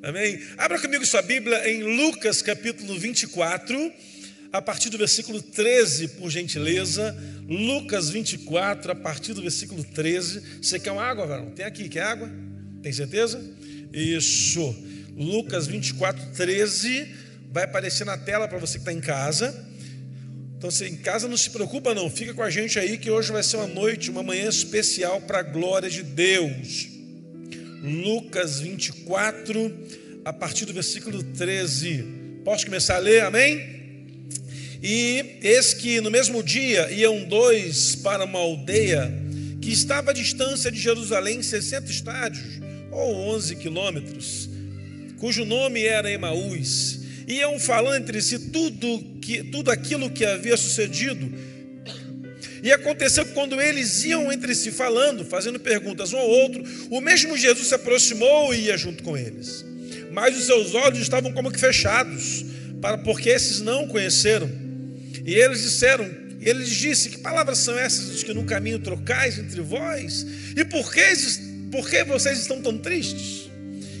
Amém? Abra comigo sua Bíblia em Lucas capítulo 24, a partir do versículo 13, por gentileza. Lucas 24, a partir do versículo 13. Você quer uma água, varão? Tem aqui, quer água? Tem certeza? Isso. Lucas 24, 13. Vai aparecer na tela para você que está em casa. Então, se em casa não se preocupa, não. Fica com a gente aí que hoje vai ser uma noite, uma manhã especial para a glória de Deus. Lucas 24, a partir do versículo 13. Posso começar a ler? Amém? E eis que no mesmo dia iam dois para uma aldeia que estava à distância de Jerusalém 60 estádios, ou 11 quilômetros, cujo nome era Emaús. Iam falando entre si tudo, que, tudo aquilo que havia sucedido. E aconteceu que quando eles iam entre si falando, fazendo perguntas um ao outro, o mesmo Jesus se aproximou e ia junto com eles. Mas os seus olhos estavam como que fechados, para porque esses não o conheceram. E eles disseram, e ele disse: Que palavras são essas que no caminho trocais entre vós? E por que, por que vocês estão tão tristes?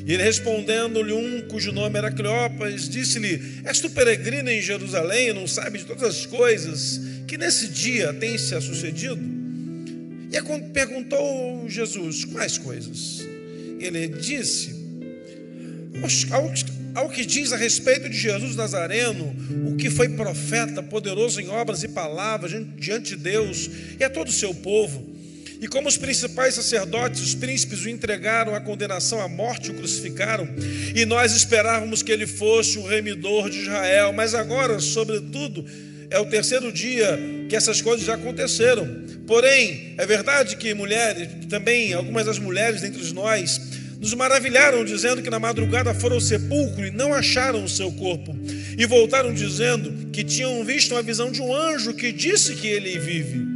E ele respondendo-lhe um cujo nome era Cleopas, disse-lhe: És tu peregrino em Jerusalém e não sabes de todas as coisas que nesse dia tem se sucedido? E perguntou Jesus: Quais coisas? Ele disse: ao que diz a respeito de Jesus Nazareno, o que foi profeta, poderoso em obras e palavras diante de Deus e a todo o seu povo. E como os principais sacerdotes, os príncipes o entregaram à condenação à morte, o crucificaram, e nós esperávamos que ele fosse o remidor de Israel, mas agora, sobretudo, é o terceiro dia que essas coisas já aconteceram. Porém, é verdade que mulheres, também algumas das mulheres dentre nós, nos maravilharam, dizendo que na madrugada foram ao sepulcro e não acharam o seu corpo. E voltaram dizendo que tinham visto uma visão de um anjo que disse que ele vive.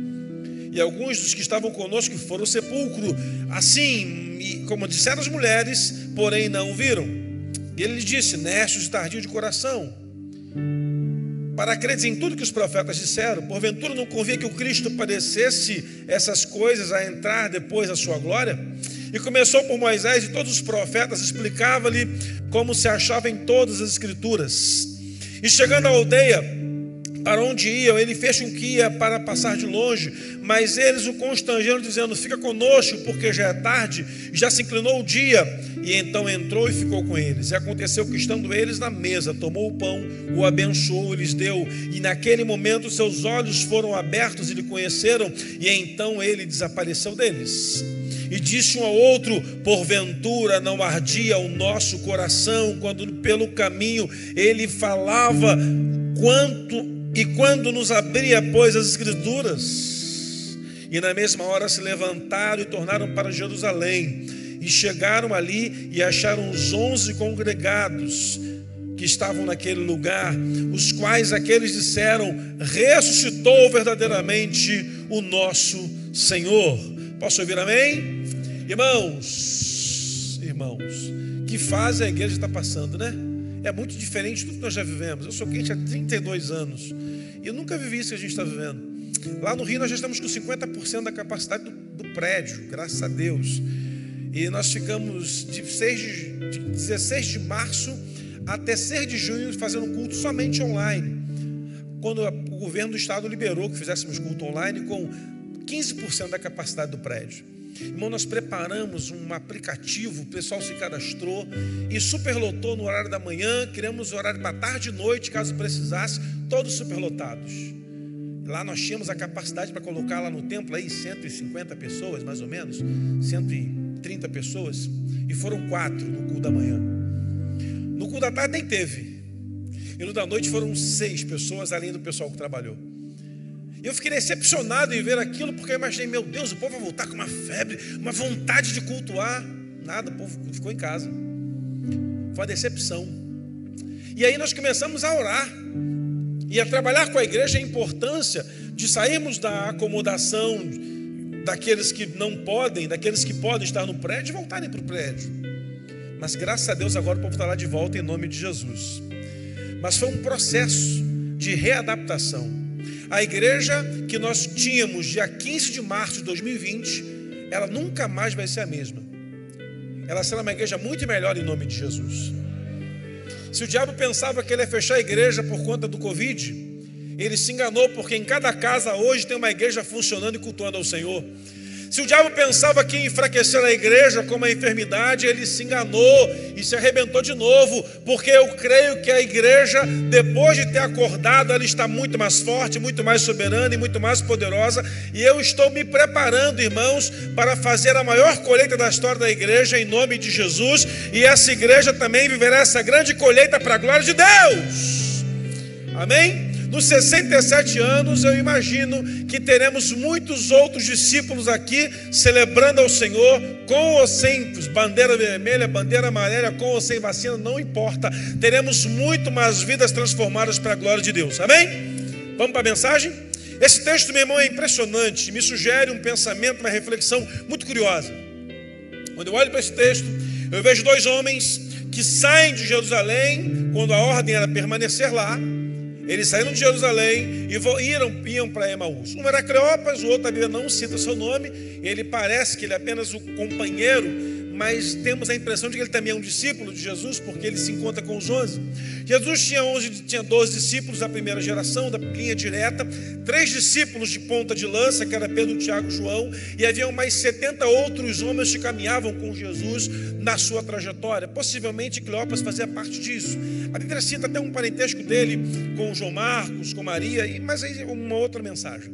E alguns dos que estavam conosco foram ao sepulcro, assim como disseram as mulheres, porém não viram. E ele lhes disse: Nestes tardio de coração, para acreditar em tudo que os profetas disseram, porventura não convia que o Cristo padecesse essas coisas a entrar depois da sua glória? E começou por Moisés e todos os profetas, explicava-lhe como se achava em todas as escrituras. E chegando à aldeia, para onde iam, ele fez com que ia para passar de longe, mas eles o constrangeram, dizendo: Fica conosco, porque já é tarde, já se inclinou o dia. E então entrou e ficou com eles. E aconteceu que, estando eles na mesa, tomou o pão, o abençoou, lhes deu, e naquele momento seus olhos foram abertos e lhe conheceram, e então ele desapareceu deles. E disse um ao outro: Porventura não ardia o nosso coração quando pelo caminho ele falava quanto e quando nos abria, pois, as Escrituras. E na mesma hora se levantaram e tornaram para Jerusalém. E chegaram ali e acharam os onze congregados que estavam naquele lugar, os quais aqueles disseram: ressuscitou verdadeiramente o nosso Senhor. Posso ouvir amém? Irmãos, irmãos, que fase a igreja está passando, né? É muito diferente de tudo que nós já vivemos. Eu sou crente há 32 anos e eu nunca vivi isso que a gente está vivendo. Lá no Rio nós já estamos com 50% da capacidade do, do, prédio, graças a Deus. E nós ficamos de, 6 de, de 16 de março até 6 de junho fazendo culto somente online. Quando o governo do estado liberou que fizéssemos culto online com 15% da capacidade do prédio. Irmão, nós preparamos um aplicativo, o pessoal se cadastrou e superlotou no horário da manhã, criamos o horário para tarde e noite, caso precisasse, todos superlotados. Lá nós tínhamos a capacidade para colocar lá no templo aí 150 pessoas, mais ou menos, 130 pessoas, e foram quatro no culto da manhã. No culto da tarde nem teve. E no da noite foram seis pessoas, além do pessoal que trabalhou. E eu fiquei decepcionado em ver aquilo, porque eu imaginei, meu Deus, o povo vai voltar com uma febre, uma vontade de cultuar. Nada, o povo ficou em casa. Foi uma decepção. E aí nós começamos a orar e a trabalhar com a igreja a importância de sairmos da acomodação daqueles que não podem, daqueles que podem estar no prédio e voltarem para o prédio. Mas graças a Deus agora o povo está lá de volta em nome de Jesus. Mas foi um processo de readaptação. A igreja que nós tínhamos dia 15 de março de 2020, ela nunca mais vai ser a mesma. ela será uma igreja muito melhor em nome de Jesus. Se o diabo pensava que ele ia fechar a igreja por conta do Covid, ele se enganou, porque em cada casa hoje tem uma igreja funcionando e cultuando ao Senhor. Se o diabo pensava que enfraquecer a igreja como a enfermidade, ele se enganou e se arrebentou de novo, porque eu creio que a igreja, depois de ter acordado, ela está muito mais forte, muito mais soberana e muito mais poderosa, e eu estou me preparando, irmãos, para fazer a maior colheita da história da igreja em nome de Jesus, e essa igreja também viverá essa grande colheita para a glória de Deus. Amém? Nos 67 anos, eu imagino que teremos muitos outros discípulos aqui celebrando ao Senhor, com ou sem bandeira vermelha, bandeira amarela, com ou sem vacina, não importa. Teremos muito mais vidas transformadas para a glória de Deus. Amém? Vamos para a mensagem? Esse texto, meu irmão, é impressionante, me sugere um pensamento, uma reflexão muito curiosa. Quando eu olho para esse texto, eu vejo dois homens que saem de Jerusalém, quando a ordem era permanecer lá, eles saíram de Jerusalém e iam, iam para Emaús. Um era Cleopas, o outro a Bíblia não cita seu nome. Ele parece que ele é apenas o companheiro mas temos a impressão de que ele também é um discípulo de Jesus, porque ele se encontra com os onze. Jesus tinha, 11, tinha 12 discípulos da primeira geração, da linha direta, três discípulos de ponta de lança, que era Pedro, Tiago e João, e haviam mais 70 outros homens que caminhavam com Jesus na sua trajetória. Possivelmente Cleopas fazia parte disso. A Bíblia cita até um parentesco dele com João Marcos, com Maria, mas aí uma outra mensagem.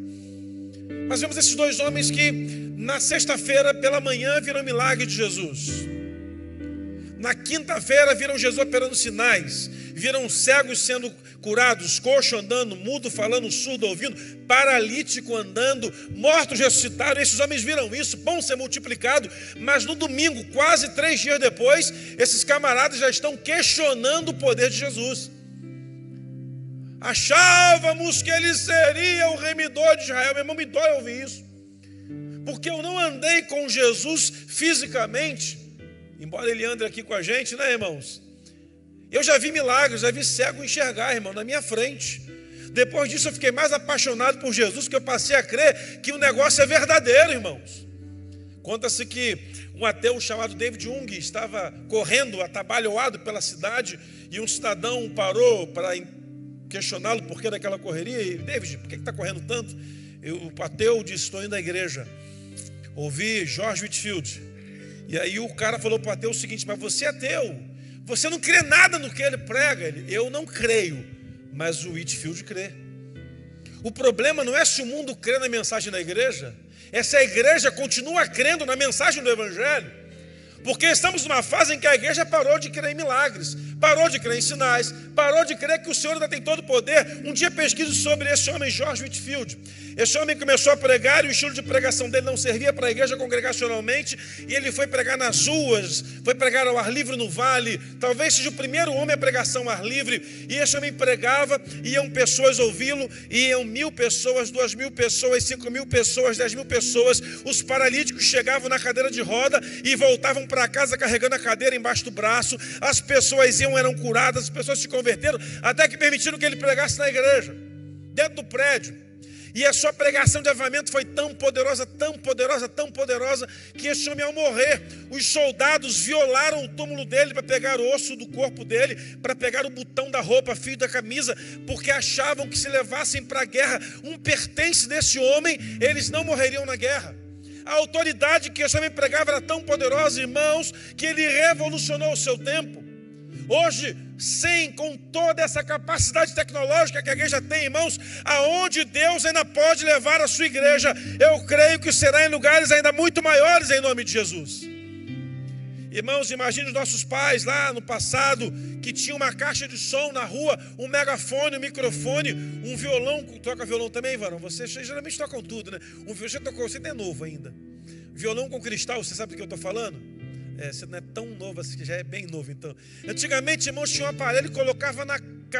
Mas vemos esses dois homens que na sexta-feira, pela manhã, viram o milagre de Jesus. Na quinta-feira, viram Jesus operando sinais. Viram cegos sendo curados, coxo andando, mudo falando, surdo ouvindo, paralítico andando, mortos ressuscitaram. Esses homens viram isso, pão ser multiplicado. Mas no domingo, quase três dias depois, esses camaradas já estão questionando o poder de Jesus. Achávamos que ele seria o remidor de Israel. Meu irmão, me dói ouvir isso porque eu não andei com Jesus fisicamente, embora ele ande aqui com a gente, né, irmãos? Eu já vi milagres, já vi cego enxergar, irmão, na minha frente. Depois disso eu fiquei mais apaixonado por Jesus, que eu passei a crer que o negócio é verdadeiro, irmãos. Conta-se que um ateu chamado David Jung estava correndo, atabalhoado pela cidade, e um cidadão parou para questioná-lo por que daquela correria. E, David, por que está correndo tanto? Eu, o ateu disse: Estou indo à igreja ouvi George Whitfield. E aí o cara falou para o ateu o seguinte: Mas você é ateu, você não crê nada no que ele prega. Ele, eu não creio, mas o Whitfield crê. O problema não é se o mundo crê na mensagem da igreja, é se a igreja continua crendo na mensagem do Evangelho. Porque estamos numa fase em que a igreja parou de crer em milagres, parou de crer em sinais, parou de crer que o Senhor ainda tem todo o poder. Um dia pesquiso sobre esse homem, George Whitfield. Esse homem começou a pregar e o estilo de pregação dele não servia para a igreja congregacionalmente, e ele foi pregar nas ruas, foi pregar ao ar livre no vale. Talvez seja o primeiro homem a pregação ao ar livre. E esse homem pregava, iam pessoas ouvi-lo, iam mil pessoas, duas mil pessoas, cinco mil pessoas, dez mil pessoas. Os paralíticos chegavam na cadeira de roda e voltavam para casa carregando a cadeira embaixo do braço. As pessoas iam, eram curadas, as pessoas se converteram, até que permitiram que ele pregasse na igreja, dentro do prédio. E a sua pregação de avamento foi tão poderosa, tão poderosa, tão poderosa, que esse homem, ao morrer, os soldados violaram o túmulo dele para pegar o osso do corpo dele, para pegar o botão da roupa, fio da camisa, porque achavam que se levassem para a guerra um pertence desse homem, eles não morreriam na guerra. A autoridade que esse homem pregava era tão poderosa, irmãos, que ele revolucionou o seu tempo. Hoje, sem com toda essa capacidade tecnológica que a igreja tem, irmãos, aonde Deus ainda pode levar a sua igreja, eu creio que será em lugares ainda muito maiores em nome de Jesus. Irmãos, imagine os nossos pais lá no passado que tinha uma caixa de som na rua, um megafone, um microfone, um violão. Toca violão também, Varão? Vocês geralmente tocam tudo, né? Um, você tocou, você é novo ainda. Violão com cristal, você sabe do que eu estou falando? É, você não é tão novo assim, já é bem novo então. Antigamente, irmãos, tinha um aparelho e colocava na,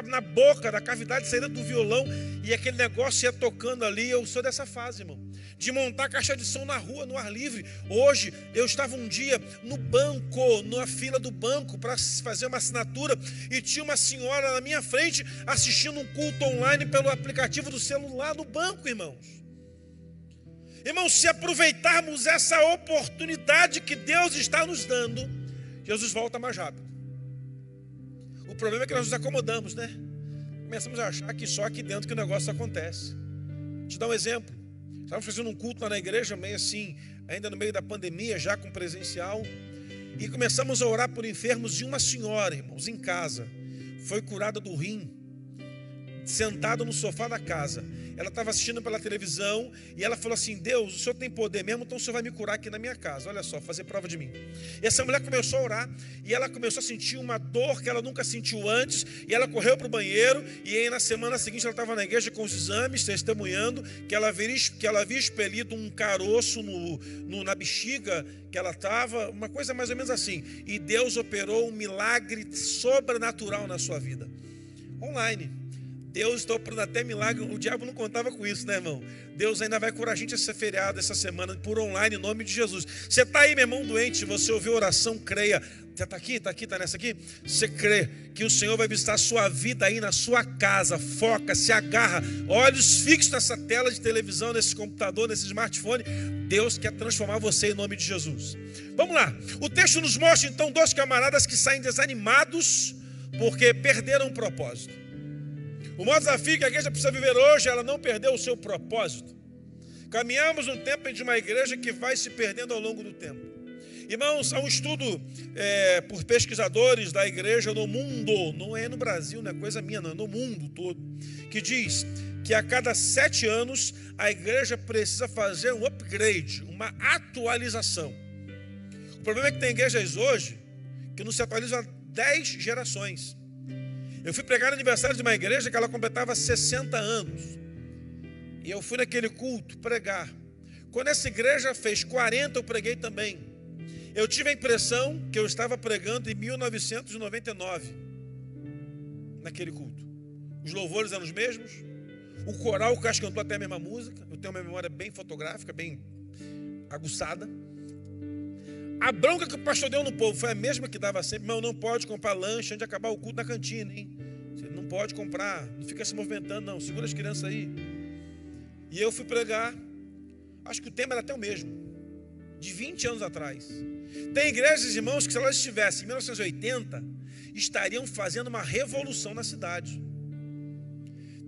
na boca, na cavidade saída do violão, e aquele negócio ia tocando ali. Eu sou dessa fase, irmão. De montar caixa de som na rua, no ar livre. Hoje, eu estava um dia no banco, na fila do banco, para fazer uma assinatura, e tinha uma senhora na minha frente assistindo um culto online pelo aplicativo do celular no banco, irmãos. Irmãos, se aproveitarmos essa oportunidade que Deus está nos dando, Jesus volta mais rápido. O problema é que nós nos acomodamos, né? Começamos a achar que só aqui dentro que o negócio acontece. Vou te dar um exemplo. Estávamos fazendo um culto lá na igreja, meio assim, ainda no meio da pandemia, já com presencial. E começamos a orar por enfermos de uma senhora, irmãos, em casa. Foi curada do rim, sentada no sofá da casa. Ela estava assistindo pela televisão e ela falou assim: Deus, o senhor tem poder mesmo, então o senhor vai me curar aqui na minha casa. Olha só, fazer prova de mim. E essa mulher começou a orar e ela começou a sentir uma dor que ela nunca sentiu antes. E ela correu para o banheiro. E aí na semana seguinte ela estava na igreja com os exames, testemunhando que ela havia, que ela havia expelido um caroço no, no na bexiga que ela estava, uma coisa mais ou menos assim. E Deus operou um milagre sobrenatural na sua vida. Online. Deus está operando até milagre. O diabo não contava com isso, né, irmão? Deus ainda vai curar a gente esse feriado, essa semana, por online, em nome de Jesus. Você está aí, meu irmão, doente, você ouviu oração, creia. Você está aqui, está aqui, está nessa aqui? Você crê que o Senhor vai visitar a sua vida aí na sua casa. Foca, se agarra, olhos fixos nessa tela de televisão, nesse computador, nesse smartphone. Deus quer transformar você em nome de Jesus. Vamos lá. O texto nos mostra então dois camaradas que saem desanimados porque perderam o propósito. O maior desafio que a igreja precisa viver hoje é ela não perder o seu propósito. Caminhamos num tempo de uma igreja que vai se perdendo ao longo do tempo. Irmãos, há um estudo é, por pesquisadores da igreja no mundo, não é no Brasil, não é coisa minha, não, é no mundo todo, que diz que a cada sete anos a igreja precisa fazer um upgrade, uma atualização. O problema é que tem igrejas hoje que não se atualizam há dez gerações. Eu fui pregar no aniversário de uma igreja que ela completava 60 anos. E eu fui naquele culto pregar. Quando essa igreja fez 40, eu preguei também. Eu tive a impressão que eu estava pregando em 1999, naquele culto. Os louvores eram os mesmos, o coral, o Caixa cantou até a mesma música. Eu tenho uma memória bem fotográfica, bem aguçada. A bronca que o pastor deu no povo foi a mesma que dava sempre. Irmão, não pode comprar lanche antes de acabar o culto na cantina, hein? Você não pode comprar, não fica se movimentando, não. Segura as crianças aí. E eu fui pregar. Acho que o tema era até o mesmo. De 20 anos atrás. Tem igrejas, irmãos, que se elas estivessem em 1980, estariam fazendo uma revolução na cidade.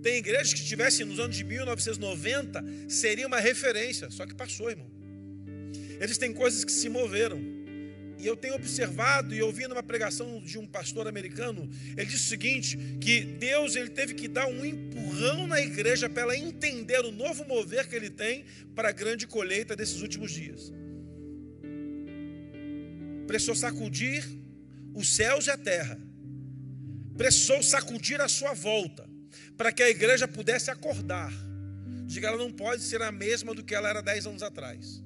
Tem igrejas que estivessem nos anos de 1990, seria uma referência. Só que passou, irmão. Existem coisas que se moveram. E eu tenho observado e ouvindo uma pregação de um pastor americano, ele disse o seguinte: que Deus ele teve que dar um empurrão na igreja para ela entender o novo mover que ele tem para a grande colheita desses últimos dias. Precisou sacudir os céus e a terra, precisou sacudir a sua volta, para que a igreja pudesse acordar. Diga, ela não pode ser a mesma do que ela era dez anos atrás.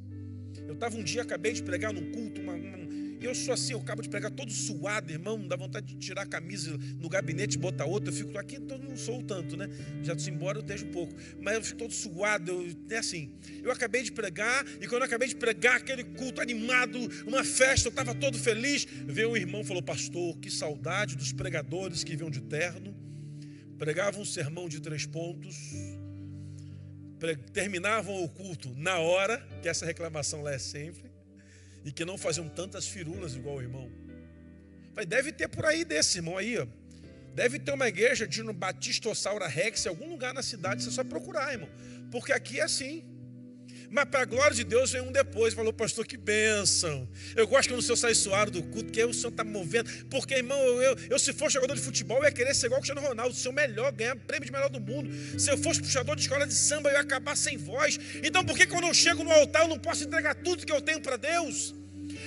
Eu estava um dia, acabei de pregar num culto, uma, uma, eu sou assim, eu acabo de pregar todo suado, irmão, dá vontade de tirar a camisa no gabinete botar outra. Eu fico aqui, eu não sou tanto, né? Já se embora eu esteja um pouco, mas eu fico todo suado, eu, é assim. Eu acabei de pregar, e quando eu acabei de pregar, aquele culto animado, uma festa, eu estava todo feliz. Veio um irmão falou: Pastor, que saudade dos pregadores que vinham de terno, pregavam um sermão de três pontos terminavam o culto na hora, que essa reclamação lá é sempre, e que não faziam tantas firulas igual o irmão. Mas deve ter por aí desse irmão aí, ó. Deve ter uma igreja de Batista Saura Rex em algum lugar na cidade, você só procurar, irmão. Porque aqui é assim. Mas para a glória de Deus vem um depois. Falou, pastor, que bênção. Eu gosto quando o senhor sai suado do culto, que o senhor está movendo. Porque, irmão, eu, eu, eu, se for jogador de futebol, eu ia querer ser igual o Cristiano Ronaldo, ser o melhor, ganhar prêmio de melhor do mundo. Se eu fosse puxador de escola de samba, eu ia acabar sem voz. Então, por que quando eu chego no altar, eu não posso entregar tudo que eu tenho para Deus?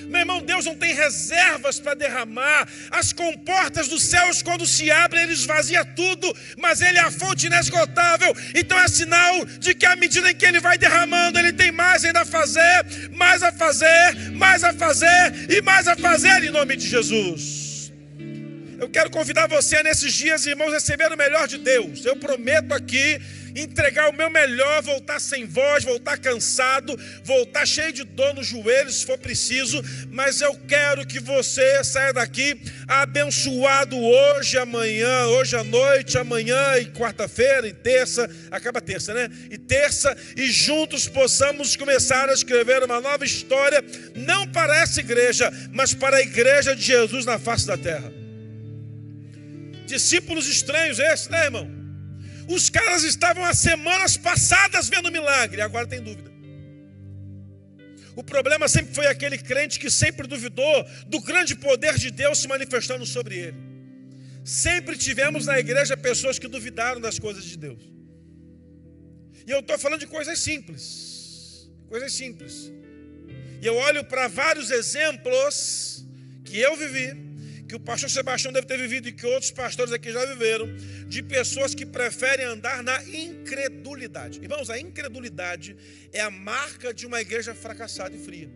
Meu irmão, Deus não tem reservas para derramar. As comportas dos céus, quando se abrem, ele esvazia tudo, mas Ele é a fonte inesgotável. Então é sinal de que à medida em que Ele vai derramando, Ele tem mais ainda a fazer, mais a fazer, mais a fazer e mais a fazer em nome de Jesus. Eu quero convidar você nesses dias, irmãos, a receber o melhor de Deus. Eu prometo aqui entregar o meu melhor, voltar sem voz, voltar cansado, voltar cheio de dor nos joelhos, se for preciso, mas eu quero que você saia daqui abençoado hoje, amanhã, hoje à noite, amanhã e quarta-feira e terça, acaba terça, né? E terça, e juntos possamos começar a escrever uma nova história, não para essa igreja, mas para a igreja de Jesus na face da terra. Discípulos estranhos esses, né, irmão? Os caras estavam há semanas passadas vendo milagre, agora tem dúvida. O problema sempre foi aquele crente que sempre duvidou do grande poder de Deus se manifestando sobre ele. Sempre tivemos na igreja pessoas que duvidaram das coisas de Deus. E eu estou falando de coisas simples. Coisas simples. E eu olho para vários exemplos que eu vivi que o pastor Sebastião deve ter vivido e que outros pastores aqui já viveram, de pessoas que preferem andar na incredulidade. Irmãos, a incredulidade é a marca de uma igreja fracassada e fria.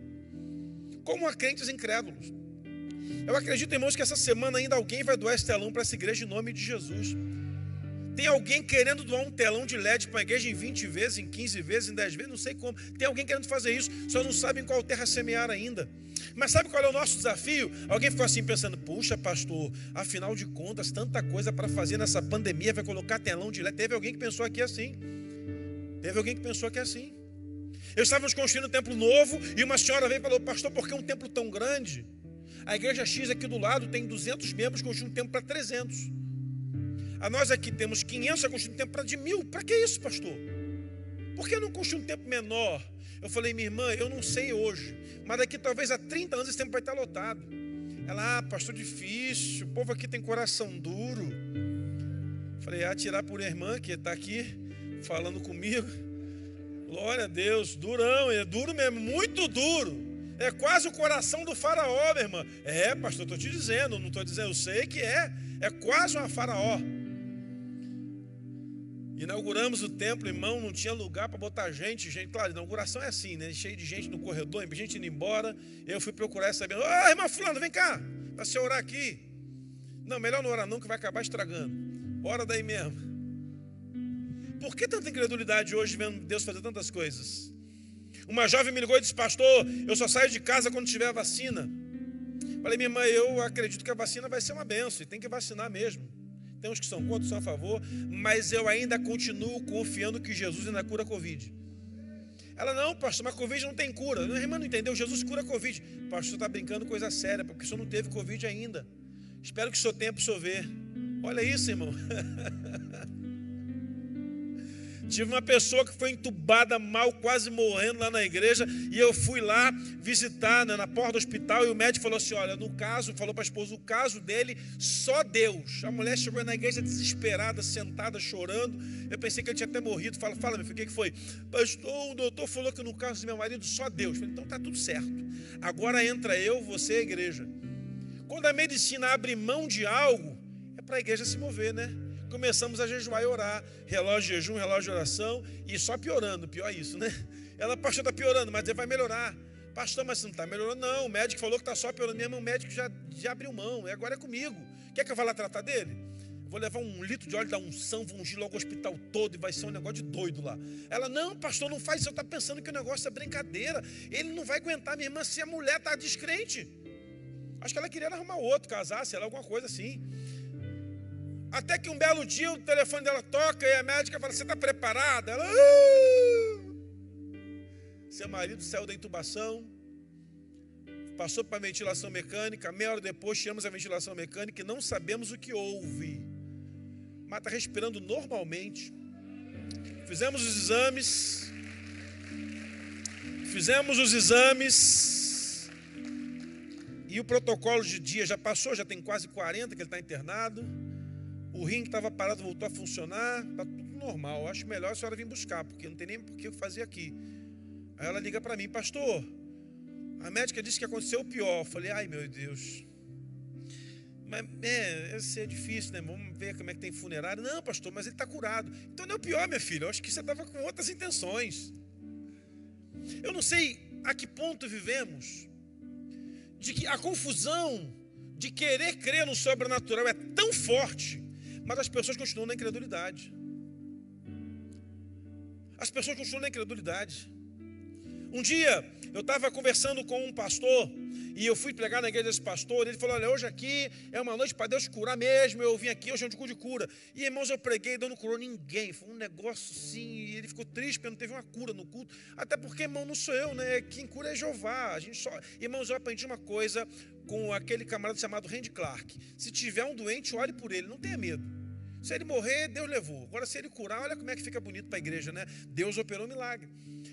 Como há crentes incrédulos. Eu acredito, irmãos, que essa semana ainda alguém vai doar esse telão para essa igreja em nome de Jesus. Tem alguém querendo doar um telão de LED para a igreja em 20 vezes, em 15 vezes, em 10 vezes, não sei como. Tem alguém querendo fazer isso, só não sabe em qual terra semear ainda. Mas sabe qual é o nosso desafio? Alguém ficou assim pensando: puxa, pastor, afinal de contas, tanta coisa para fazer nessa pandemia, vai colocar telão de LED. Teve alguém que pensou aqui assim. Teve alguém que pensou aqui assim. Eu estávamos construindo um templo novo e uma senhora veio e falou: Pastor, por que um templo tão grande? A igreja X aqui do lado tem 200 membros, construindo um templo para 300. A nós aqui temos 500, construindo um templo para de mil. Para que isso, pastor? Por que não construir um templo menor? Eu falei, minha irmã, eu não sei hoje, mas daqui talvez há 30 anos esse tempo vai estar lotado. Ela, ah, pastor, difícil, o povo aqui tem coração duro. Falei, ah, tirar por irmã que está aqui falando comigo. Glória a Deus, durão, é duro mesmo, muito duro. É quase o coração do faraó, minha irmã. É, pastor, estou te dizendo, não estou dizendo, eu sei que é. É quase uma faraó. Inauguramos o templo, irmão, não tinha lugar para botar gente, gente. Claro, inauguração é assim, né? Cheio de gente no corredor, gente indo embora. Eu fui procurar sabendo, ô oh, irmã fulano, vem cá, para você orar aqui. Não, melhor não orar não, que vai acabar estragando. Ora daí mesmo. Por que tanta incredulidade hoje vendo Deus fazer tantas coisas? Uma jovem me ligou e disse, pastor, eu só saio de casa quando tiver a vacina. Falei, minha irmã, eu acredito que a vacina vai ser uma benção e tem que vacinar mesmo. Tem uns que são contra, são a favor, mas eu ainda continuo confiando que Jesus ainda cura a Covid. Ela, não, pastor, mas Covid não tem cura. A irmã não entendeu, Jesus cura a Covid. Pastor, está brincando coisa séria, porque o senhor não teve Covid ainda. Espero que o seu tempo o senhor ver. Olha isso, irmão. Tive uma pessoa que foi entubada mal, quase morrendo lá na igreja, e eu fui lá visitar né, na porta do hospital, e o médico falou assim: Olha, no caso, falou para a esposa, o caso dele, só Deus. A mulher chegou na igreja desesperada, sentada, chorando. Eu pensei que ele tinha até morrido. Fala, fala, meu filho, o que foi? Pastor, o doutor falou que no caso do meu marido, só Deus. falei, então tá tudo certo. Agora entra eu, você e a igreja. Quando a medicina abre mão de algo, é para a igreja se mover, né? Começamos a jejuar e orar. Relógio de jejum, relógio de oração, e só piorando, pior é isso, né? Ela, pastor, está piorando, mas ele vai melhorar. Pastor, mas você não está melhorando, não. O médico falou que está só piorando mesmo, o médico já, já abriu mão, e agora é comigo. Quer que eu vá lá tratar dele? Vou levar um litro de óleo da unção, vou ungir logo o hospital todo e vai ser um negócio de doido lá. Ela, não, pastor, não faz isso. Eu está pensando que o negócio é brincadeira. Ele não vai aguentar, minha irmã, se a mulher está descrente. Acho que ela queria arrumar outro, casar, sei lá, alguma coisa assim. Até que um belo dia o telefone dela toca e a médica fala: Você está preparada? Ela. Ah! Seu marido saiu da intubação, passou para a ventilação mecânica. Meia hora depois, tiramos a ventilação mecânica e não sabemos o que houve. Mas está respirando normalmente. Fizemos os exames. Fizemos os exames. E o protocolo de dia já passou, já tem quase 40 que ele está internado. O rim que estava parado voltou a funcionar, está tudo normal. acho melhor a senhora vir buscar, porque não tem nem por que fazer aqui. Aí ela liga para mim, pastor, a médica disse que aconteceu o pior. Eu falei, ai meu Deus. Mas é, esse é difícil, né? Vamos ver como é que tem funerário. Não, pastor, mas ele está curado. Então não é o pior, minha filha. Eu acho que você estava com outras intenções. Eu não sei a que ponto vivemos de que a confusão de querer crer no sobrenatural é tão forte mas as pessoas continuam na incredulidade. As pessoas continuam na incredulidade. Um dia eu estava conversando com um pastor e eu fui pregar na igreja desse pastor. Ele falou: Olha, hoje aqui é uma noite para Deus curar mesmo. Eu vim aqui, hoje é um dia de cura. E irmãos, eu preguei, Deus não curou ninguém. Foi um negócio assim. E ele ficou triste porque não teve uma cura no culto. Até porque, irmão, não sou eu, né? Quem cura é Jeová. A gente só... Irmãos, eu aprendi uma coisa com aquele camarada chamado Randy Clark. Se tiver um doente, ore por ele, não tenha medo. Se ele morrer, Deus levou. Agora, se ele curar, olha como é que fica bonito para a igreja, né? Deus operou um milagre.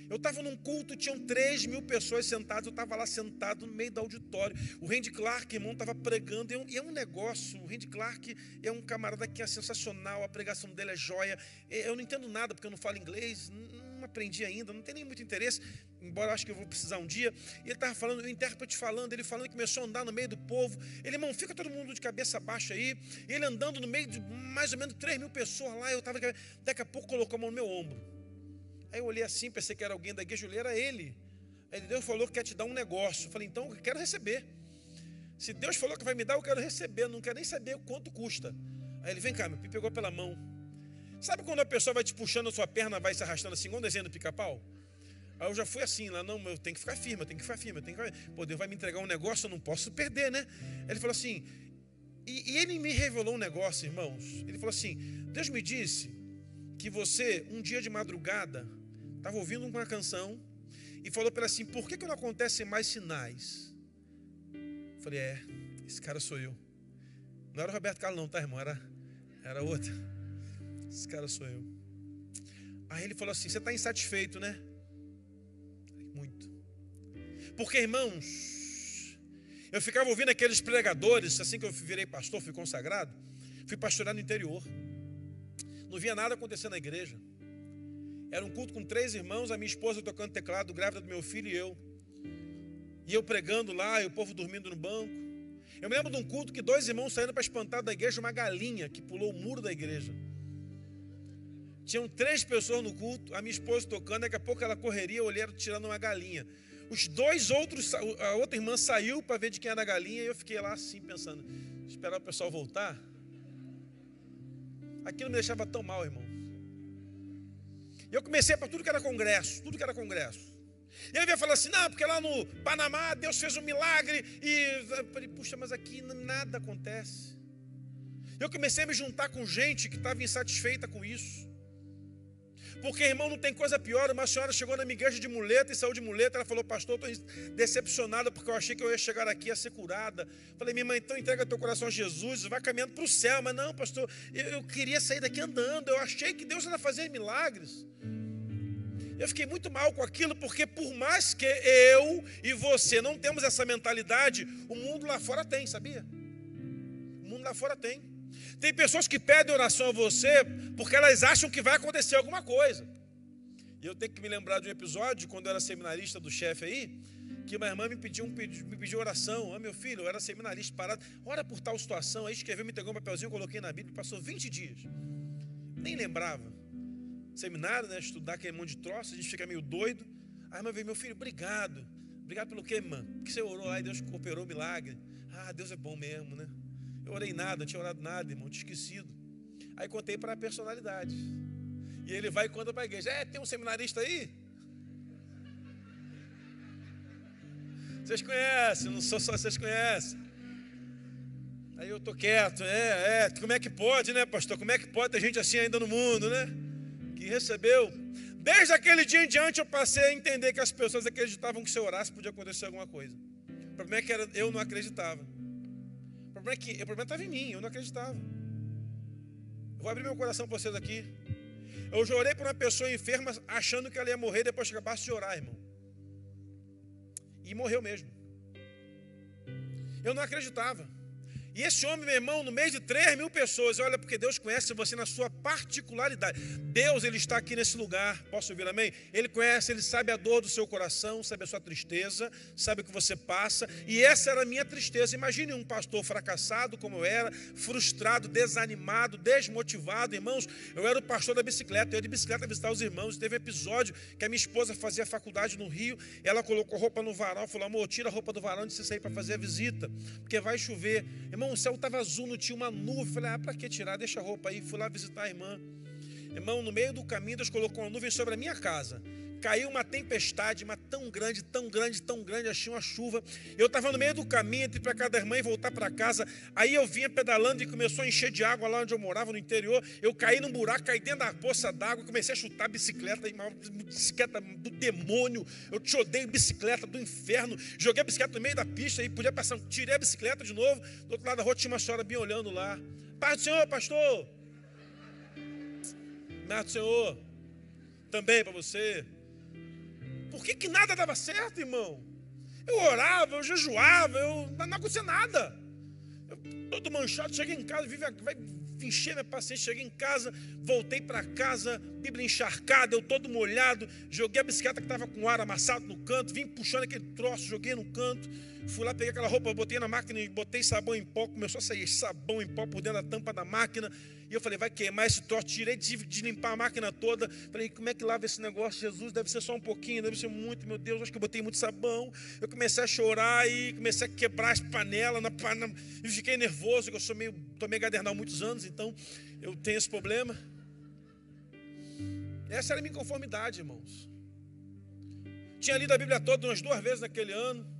Eu estava num culto, tinham 3 mil pessoas sentadas, eu estava lá sentado no meio do auditório. O Randy Clark, irmão, estava pregando, e é um negócio. O Randy Clark é um camarada que é sensacional, a pregação dele é joia. Eu não entendo nada, porque eu não falo inglês, não aprendi ainda, não tem nem muito interesse, embora eu acho que eu vou precisar um dia. E ele estava falando, o intérprete falando, ele falando que começou a andar no meio do povo. Ele, irmão, fica todo mundo de cabeça baixa aí. Ele andando no meio de mais ou menos 3 mil pessoas lá, eu estava. Daqui a pouco colocou a mão no meu ombro. Aí eu olhei assim, pensei que era alguém da igreja, era ele. Aí Deus falou que quer te dar um negócio. Eu falei, então eu quero receber. Se Deus falou que vai me dar, eu quero receber, não quero nem saber quanto custa. Aí ele, vem cá, me pegou pela mão. Sabe quando a pessoa vai te puxando a sua perna, vai se arrastando assim, igual um desenho do pica-pau? Aí eu já fui assim, lá, não, eu tenho que ficar firme, eu tenho que ficar firme, eu tenho que ficar... Pô, Deus vai me entregar um negócio, eu não posso perder, né? Ele falou assim, e, e ele me revelou um negócio, irmãos. Ele falou assim, Deus me disse que você, um dia de madrugada, Estava ouvindo uma canção e falou para ela assim: por que, que não acontecem mais sinais? Eu falei: é, esse cara sou eu. Não era o Roberto Carlos, não, tá, irmão? Era, era outro. Esse cara sou eu. Aí ele falou assim: você está insatisfeito, né? Muito. Porque, irmãos, eu ficava ouvindo aqueles pregadores, assim que eu virei pastor, fui consagrado, fui pastorar no interior. Não via nada acontecer na igreja. Era um culto com três irmãos, a minha esposa tocando teclado, grávida do meu filho e eu. E eu pregando lá, e o povo dormindo no banco. Eu me lembro de um culto que dois irmãos saíram para espantar da igreja uma galinha que pulou o muro da igreja. Tinham três pessoas no culto, a minha esposa tocando, daqui a pouco ela correria, olharam tirando uma galinha. Os dois outros, a outra irmã saiu para ver de quem era a galinha, e eu fiquei lá assim pensando, esperar o pessoal voltar. Aquilo me deixava tão mal, irmão. E eu comecei para tudo que era congresso, tudo que era congresso. E ele veio falar assim: não, porque lá no Panamá Deus fez um milagre. E falei, puxa, mas aqui nada acontece. Eu comecei a me juntar com gente que estava insatisfeita com isso. Porque, irmão, não tem coisa pior. Uma senhora chegou na minha igreja de muleta e saiu de muleta. Ela falou, pastor, estou decepcionada porque eu achei que eu ia chegar aqui a ser curada. Falei, minha mãe, então entrega teu coração a Jesus, vai caminhando para o céu. Mas não, pastor, eu, eu queria sair daqui andando. Eu achei que Deus ia fazer milagres. Eu fiquei muito mal com aquilo, porque por mais que eu e você não temos essa mentalidade, o mundo lá fora tem, sabia? O mundo lá fora tem. Tem pessoas que pedem oração a você porque elas acham que vai acontecer alguma coisa. E eu tenho que me lembrar de um episódio, quando eu era seminarista do chefe aí, que uma irmã me pediu, me pediu oração. Ah, meu filho, eu era seminarista parado, ora por tal situação. Aí escreveu, me entregou um papelzinho, coloquei na Bíblia, passou 20 dias. Nem lembrava. Seminário, né? Estudar aquele monte de troço, a gente fica meio doido. A irmã veio, meu filho, obrigado. Obrigado pelo quê, irmã? Porque você orou lá e Deus operou o milagre. Ah, Deus é bom mesmo, né? Eu orei nada, não tinha orado nada, irmão, tinha esquecido. Aí contei para a personalidade. E ele vai e conta para a igreja: É, tem um seminarista aí? Vocês conhecem, não sou só vocês conhecem. Aí eu tô quieto, é, é, como é que pode, né, pastor? Como é que pode ter gente assim ainda no mundo, né? Que recebeu. Desde aquele dia em diante eu passei a entender que as pessoas acreditavam que se eu orasse podia acontecer alguma coisa. O problema é que era, eu não acreditava problema é que o problema estava em mim, eu não acreditava. Eu vou abrir meu coração para vocês aqui. Eu chorei por uma pessoa enferma achando que ela ia morrer depois que acabasse de orar, irmão. E morreu mesmo. Eu não acreditava. E esse homem, meu irmão, no meio de 3 mil pessoas, olha, porque Deus conhece você na sua particularidade. Deus, Ele está aqui nesse lugar, posso ouvir amém? Ele conhece, Ele sabe a dor do seu coração, sabe a sua tristeza, sabe o que você passa. E essa era a minha tristeza. Imagine um pastor fracassado como eu era, frustrado, desanimado, desmotivado. Irmãos, eu era o pastor da bicicleta, eu ia de bicicleta visitar os irmãos. Teve um episódio que a minha esposa fazia faculdade no Rio, ela colocou roupa no varal, falou, amor, tira a roupa do varal antes de você sair para fazer a visita, porque vai chover. Irmão, o céu estava azul, não tinha uma nuvem. Falei, ah, para que tirar? Deixa a roupa aí. Fui lá visitar a irmã. Irmão, no meio do caminho, Deus colocou uma nuvem sobre a minha casa caiu uma tempestade, mas tão grande, tão grande, tão grande, achei uma chuva. Eu estava no meio do caminho, entre para casa da irmã e voltar para casa. Aí eu vinha pedalando e começou a encher de água lá onde eu morava, no interior. Eu caí num buraco, caí dentro da poça d'água, comecei a chutar bicicleta, bicicleta do demônio. Eu te odeio bicicleta do inferno. Joguei a bicicleta no meio da pista e podia passar. Tirei a bicicleta de novo. Do outro lado da rua tinha uma senhora bem olhando lá. Paz do Senhor, pastor. Paz do Senhor. Também para você. Por que, que nada dava certo, irmão? Eu orava, eu jejuava, eu, não acontecia nada. Eu, todo manchado, cheguei em casa, vive, vai encher minha paciência. Cheguei em casa, voltei para casa, Bíblia encharcada, eu todo molhado. Joguei a bicicleta que estava com ar amassado no canto, vim puxando aquele troço, joguei no canto. Fui lá, peguei aquela roupa, botei na máquina e botei sabão em pó. Começou a sair sabão em pó por dentro da tampa da máquina. E eu falei, vai queimar esse troço. Tirei, tive de limpar a máquina toda. Falei, como é que lava esse negócio? Jesus, deve ser só um pouquinho, deve ser muito, meu Deus, acho que eu botei muito sabão. Eu comecei a chorar e comecei a quebrar as panelas na panela. E fiquei nervoso, eu sou meio, tomei gadernal muitos anos, então eu tenho esse problema. Essa era a minha conformidade, irmãos. Tinha lido a Bíblia toda umas duas vezes naquele ano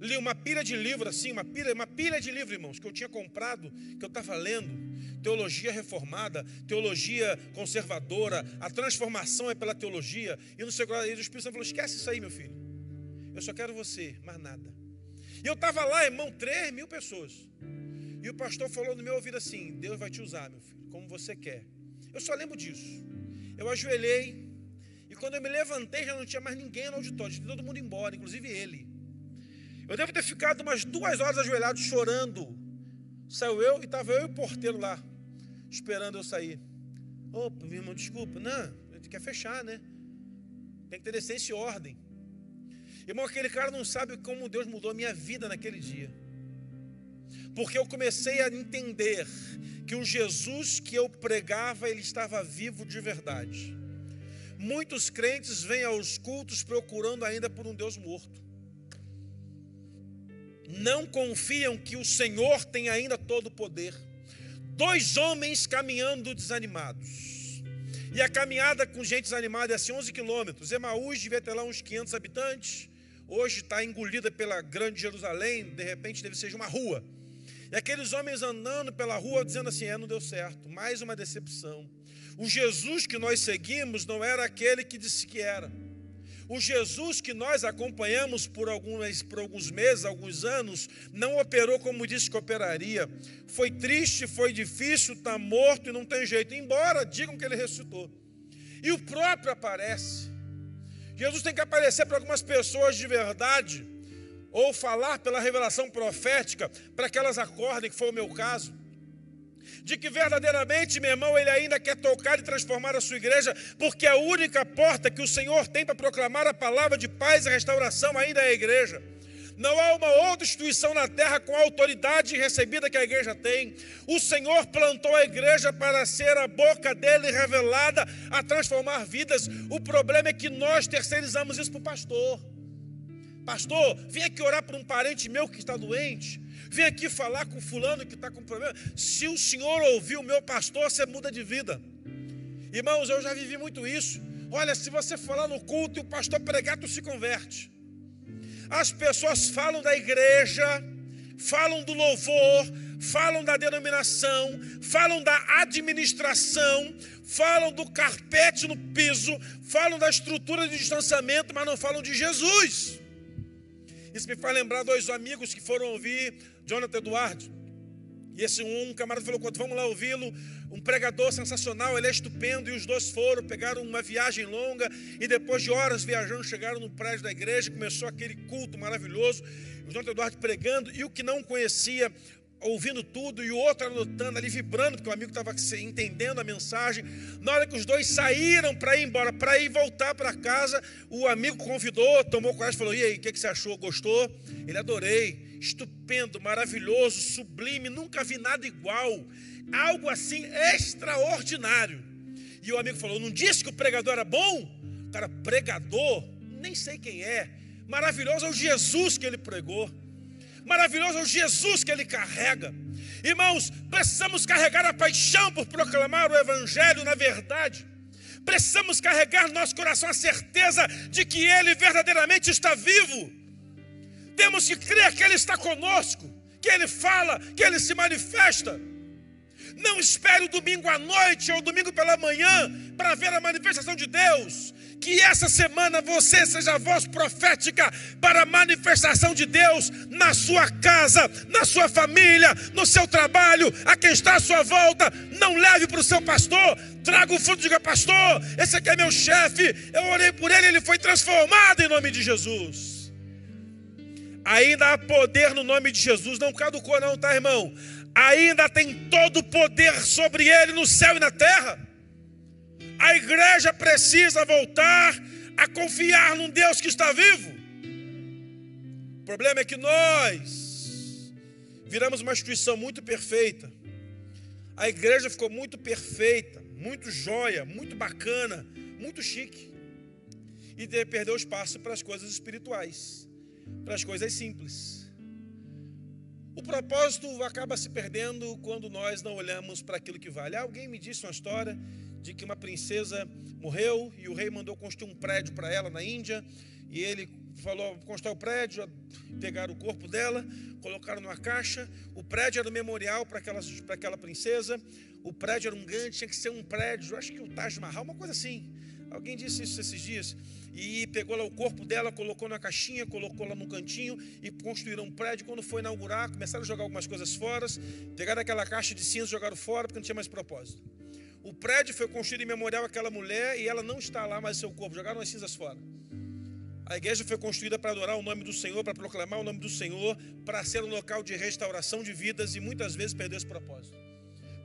li uma pilha de livro assim, uma pilha, uma pilha de livro, irmãos, que eu tinha comprado, que eu estava lendo. Teologia reformada, teologia conservadora, a transformação é pela teologia. E no segundo o Espírito Santo falou: esquece isso aí, meu filho. Eu só quero você, mais nada. E eu estava lá, irmão, 3 mil pessoas. E o pastor falou no meu ouvido assim: Deus vai te usar, meu filho, como você quer. Eu só lembro disso. Eu ajoelhei, e quando eu me levantei, já não tinha mais ninguém no auditório, tinha todo mundo embora, inclusive ele. Eu devo ter ficado umas duas horas ajoelhado chorando. Saiu eu e estava eu e o porteiro lá, esperando eu sair. Opa, meu irmão, desculpa. Não, gente quer fechar, né? Tem que ter decência e ordem. Irmão, aquele cara não sabe como Deus mudou a minha vida naquele dia. Porque eu comecei a entender que o Jesus que eu pregava, ele estava vivo de verdade. Muitos crentes vêm aos cultos procurando ainda por um Deus morto não confiam que o Senhor tem ainda todo o poder. Dois homens caminhando desanimados. E a caminhada com gente desanimada é assim 11 quilômetros. Emaús devia ter lá uns 500 habitantes. Hoje está engolida pela grande Jerusalém. De repente deve ser uma rua. E aqueles homens andando pela rua dizendo assim: é, não deu certo. Mais uma decepção. O Jesus que nós seguimos não era aquele que disse que era. O Jesus que nós acompanhamos por, algumas, por alguns meses, alguns anos, não operou como disse que operaria. Foi triste, foi difícil, está morto e não tem jeito. Embora digam que ele ressuscitou. E o próprio aparece. Jesus tem que aparecer para algumas pessoas de verdade, ou falar pela revelação profética, para que elas acordem, que foi o meu caso de que verdadeiramente, meu irmão, ele ainda quer tocar e transformar a sua igreja, porque a única porta que o Senhor tem para proclamar a palavra de paz e restauração ainda é a igreja. Não há uma outra instituição na terra com a autoridade recebida que a igreja tem. O Senhor plantou a igreja para ser a boca dele revelada a transformar vidas. O problema é que nós terceirizamos isso para o pastor. Pastor, vem aqui orar por um parente meu que está doente. Vem aqui falar com fulano que está com problema. Se o senhor ouvir o meu pastor, você muda de vida. Irmãos, eu já vivi muito isso. Olha, se você falar no culto e o pastor pregar, tu se converte. As pessoas falam da igreja, falam do louvor, falam da denominação, falam da administração, falam do carpete no piso, falam da estrutura de distanciamento, mas não falam de Jesus. Isso me faz lembrar dois amigos que foram ouvir Jonathan Eduardo. E esse um camarada falou: vamos lá ouvi-lo, um pregador sensacional, ele é estupendo. E os dois foram, pegaram uma viagem longa. E depois de horas viajando, chegaram no prédio da igreja. Começou aquele culto maravilhoso. O Jonathan Eduardo pregando. E o que não conhecia ouvindo tudo e o outro anotando ali, vibrando, porque o amigo estava entendendo a mensagem. Na hora que os dois saíram para ir embora, para ir voltar para casa, o amigo convidou, tomou coragem e falou: E aí, o que, que você achou? Gostou? Ele adorei, estupendo, maravilhoso, sublime, nunca vi nada igual, algo assim extraordinário. E o amigo falou: Não disse que o pregador era bom? Cara, pregador, nem sei quem é, maravilhoso é o Jesus que ele pregou. maravilhoso é o Jesus que ele carrega. Irmãos, precisamos carregar a paixão por proclamar o Evangelho na verdade. Precisamos carregar no nosso coração a certeza de que Ele verdadeiramente está vivo. Temos que crer que Ele está conosco, que Ele fala, que Ele se manifesta. Não espere o domingo à noite ou o domingo pela manhã para ver a manifestação de Deus. Que essa semana você seja a voz profética para a manifestação de Deus na sua casa, na sua família, no seu trabalho, a quem está à sua volta. Não leve para o seu pastor, traga o fruto, diga, pastor, esse aqui é meu chefe. Eu orei por ele, ele foi transformado em nome de Jesus. Ainda há poder no nome de Jesus, não caducou, não, tá, irmão? Ainda tem todo o poder sobre ele no céu e na terra. A igreja precisa voltar a confiar num Deus que está vivo. O problema é que nós viramos uma instituição muito perfeita. A igreja ficou muito perfeita, muito joia, muito bacana, muito chique. E perdeu espaço para as coisas espirituais, para as coisas simples. O propósito acaba se perdendo quando nós não olhamos para aquilo que vale. Alguém me disse uma história de que uma princesa morreu e o rei mandou construir um prédio para ela na Índia. E ele falou: constrói o prédio, pegaram o corpo dela, colocaram numa caixa. O prédio era um memorial para aquela, para aquela princesa. O prédio era um grande, tinha que ser um prédio, acho que o Taj Mahal, uma coisa assim. Alguém disse isso esses dias. E pegou lá o corpo dela, colocou na caixinha, colocou lá no cantinho e construíram um prédio. Quando foi inaugurar, começaram a jogar algumas coisas fora. Pegaram aquela caixa de cinza jogaram fora porque não tinha mais propósito. O prédio foi construído em memorial àquela mulher e ela não está lá mais seu corpo, jogaram as cinzas fora. A igreja foi construída para adorar o nome do Senhor, para proclamar o nome do Senhor, para ser um local de restauração de vidas e muitas vezes perdeu esse propósito.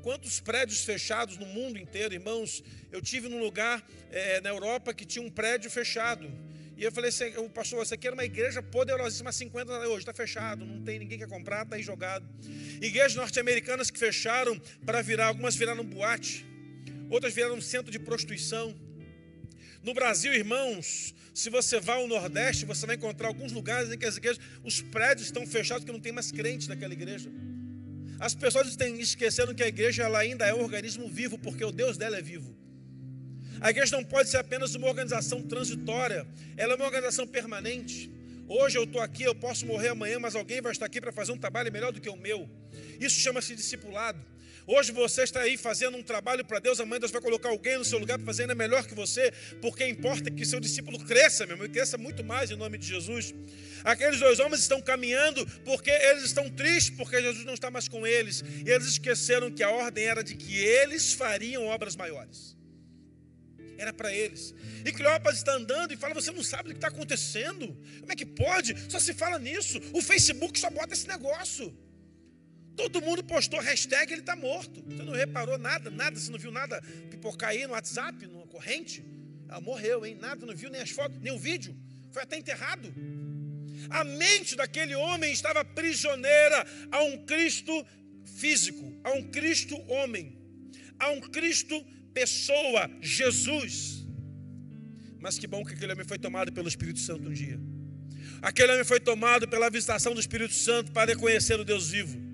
Quantos prédios fechados no mundo inteiro, irmãos? Eu tive num lugar é, na Europa que tinha um prédio fechado. E eu falei assim, pastor, você aqui era uma igreja poderosíssima, 50 hoje, está fechado, não tem ninguém que comprar, está aí jogado. Igrejas norte-americanas que fecharam para virar, algumas viraram boate outras viraram um centro de prostituição. No Brasil, irmãos, se você vai ao Nordeste, você vai encontrar alguns lugares em que as igrejas, os prédios estão fechados porque não tem mais crente naquela igreja. As pessoas têm esquecendo que a igreja ela ainda é um organismo vivo, porque o Deus dela é vivo. A igreja não pode ser apenas uma organização transitória, ela é uma organização permanente. Hoje eu estou aqui, eu posso morrer amanhã, mas alguém vai estar aqui para fazer um trabalho melhor do que o meu. Isso chama-se discipulado. Hoje você está aí fazendo um trabalho para Deus, amanhã Deus vai colocar alguém no seu lugar para fazer ainda melhor que você, porque importa que seu discípulo cresça, meu irmão, e cresça muito mais em nome de Jesus. Aqueles dois homens estão caminhando porque eles estão tristes, porque Jesus não está mais com eles, e eles esqueceram que a ordem era de que eles fariam obras maiores. Era para eles. E Cleópatra está andando e fala: Você não sabe o que está acontecendo? Como é que pode? Só se fala nisso. O Facebook só bota esse negócio. Todo mundo postou hashtag ele está morto. Você não reparou nada, nada, você não viu nada pipocar aí no WhatsApp, no corrente? Ela morreu, hein? Nada, não viu nem as fotos, nem o vídeo. Foi até enterrado. A mente daquele homem estava prisioneira a um Cristo físico, a um Cristo homem, a um Cristo pessoa, Jesus. Mas que bom que aquele homem foi tomado pelo Espírito Santo um dia. Aquele homem foi tomado pela visitação do Espírito Santo para reconhecer o Deus vivo.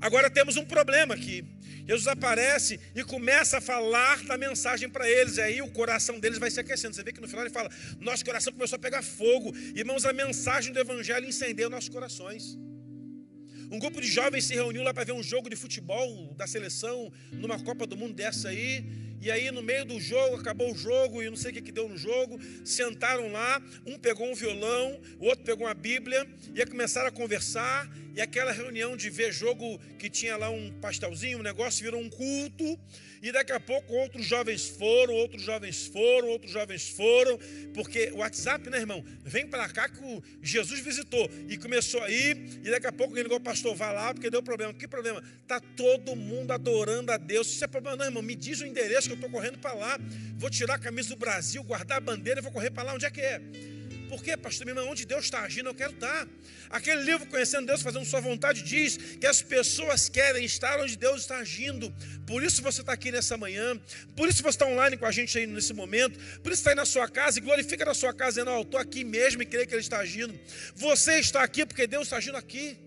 Agora temos um problema aqui. Jesus aparece e começa a falar da mensagem para eles, e aí o coração deles vai se aquecendo. Você vê que no final ele fala: Nosso coração começou a pegar fogo, irmãos, a mensagem do Evangelho incendeia nossos corações. Um grupo de jovens se reuniu lá para ver um jogo de futebol da seleção numa Copa do Mundo dessa aí. E aí, no meio do jogo, acabou o jogo e não sei o que, que deu no jogo. Sentaram lá, um pegou um violão, o outro pegou uma Bíblia, e começaram a conversar. E aquela reunião de ver jogo que tinha lá um pastelzinho, um negócio, virou um culto. E daqui a pouco outros jovens foram, outros jovens foram, outros jovens foram, porque o WhatsApp, né, irmão? Vem para cá que o Jesus visitou e começou aí, e daqui a pouco ele ligou, pastor, vá lá, porque deu problema. Que problema? Tá todo mundo adorando a Deus. Isso é problema, não, irmão. Me diz o endereço que eu estou correndo para lá. Vou tirar a camisa do Brasil, guardar a bandeira e vou correr para lá. Onde é que é? Por quê, pastor? Minha irmã, onde Deus está agindo, eu quero estar. Aquele livro, Conhecendo Deus, Fazendo Sua Vontade, diz que as pessoas querem estar onde Deus está agindo. Por isso você está aqui nessa manhã, por isso você está online com a gente aí nesse momento, por isso está aí na sua casa e glorifica na sua casa, dizendo: oh, eu estou aqui mesmo e creio que Ele está agindo. Você está aqui porque Deus está agindo aqui.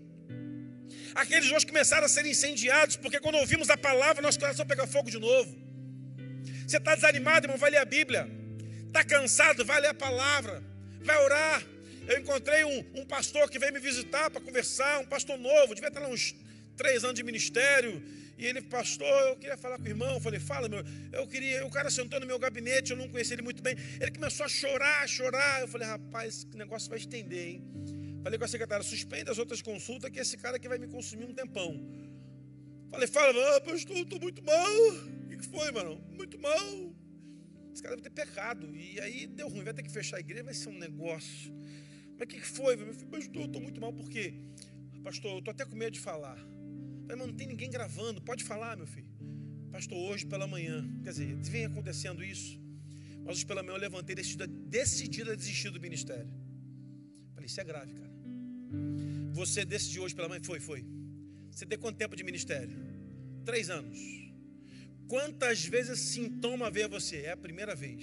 Aqueles hoje começaram a ser incendiados, porque quando ouvimos a palavra, nosso coração pega fogo de novo. Você está desanimado, irmão, vai ler a Bíblia. Está cansado, vai ler a palavra. Vai orar. Eu encontrei um, um pastor que veio me visitar para conversar, um pastor novo, devia estar lá uns três anos de ministério. E ele, pastor, eu queria falar com o irmão. Eu falei, fala, meu. Eu queria. O cara sentou no meu gabinete, eu não conhecia ele muito bem. Ele começou a chorar, a chorar. Eu falei, rapaz, esse negócio vai estender, hein? Falei com a secretária, suspende as outras consultas, que esse cara aqui vai me consumir um tempão. Falei, fala, ah, pastor, estou muito mal. Que foi, mano? Muito mal. Esse cara vai ter pecado. E aí deu ruim, vai ter que fechar a igreja, vai ser um negócio. Mas o que foi? Eu falei, pastor, eu estou muito mal, por quê? Pastor, eu estou até com medo de falar. Mas não tem ninguém gravando, pode falar, meu filho. Pastor, hoje pela manhã, quer dizer, vem acontecendo isso. Mas hoje pela manhã eu levantei decidida, decidida a desistir do ministério. Falei, isso é grave, cara. Você decidiu hoje pela manhã? Foi, foi. Você tem quanto tempo de ministério? Três anos. Quantas vezes sintoma veio a você? É a primeira vez.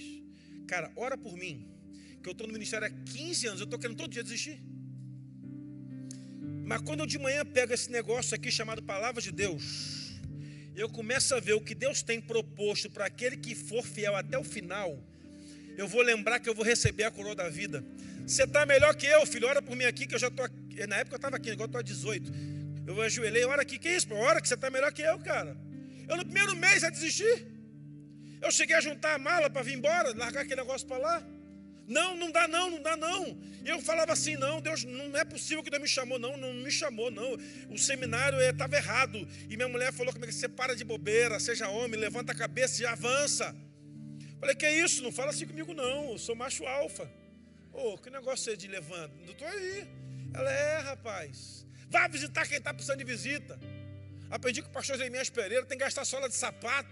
Cara, ora por mim, que eu estou no ministério há 15 anos, eu estou querendo todo dia desistir. Mas quando eu de manhã pego esse negócio aqui chamado Palavra de Deus, eu começo a ver o que Deus tem proposto para aquele que for fiel até o final, eu vou lembrar que eu vou receber a coroa da vida. Você está melhor que eu, filho, ora por mim aqui, que eu já estou. Na época eu estava aqui, agora estou a 18. Eu ajoelhei, ora aqui, que isso? Ora que você está melhor que eu, cara. Eu no primeiro mês já desisti. Eu cheguei a juntar a mala para vir embora, largar aquele negócio para lá. Não, não dá não, não dá não. E eu falava assim, não, Deus, não é possível que Deus me chamou, não, não me chamou, não. O seminário estava errado. E minha mulher falou comigo, você para de bobeira, seja homem, levanta a cabeça e avança. Falei, que é isso? Não fala assim comigo não, eu sou macho alfa. Ô, oh, que negócio é de levanta? Não estou aí. Ela é, rapaz. Vá visitar quem está precisando de visita. Aprendi que o pastor Jeremias Pereira tem que gastar sola de sapato.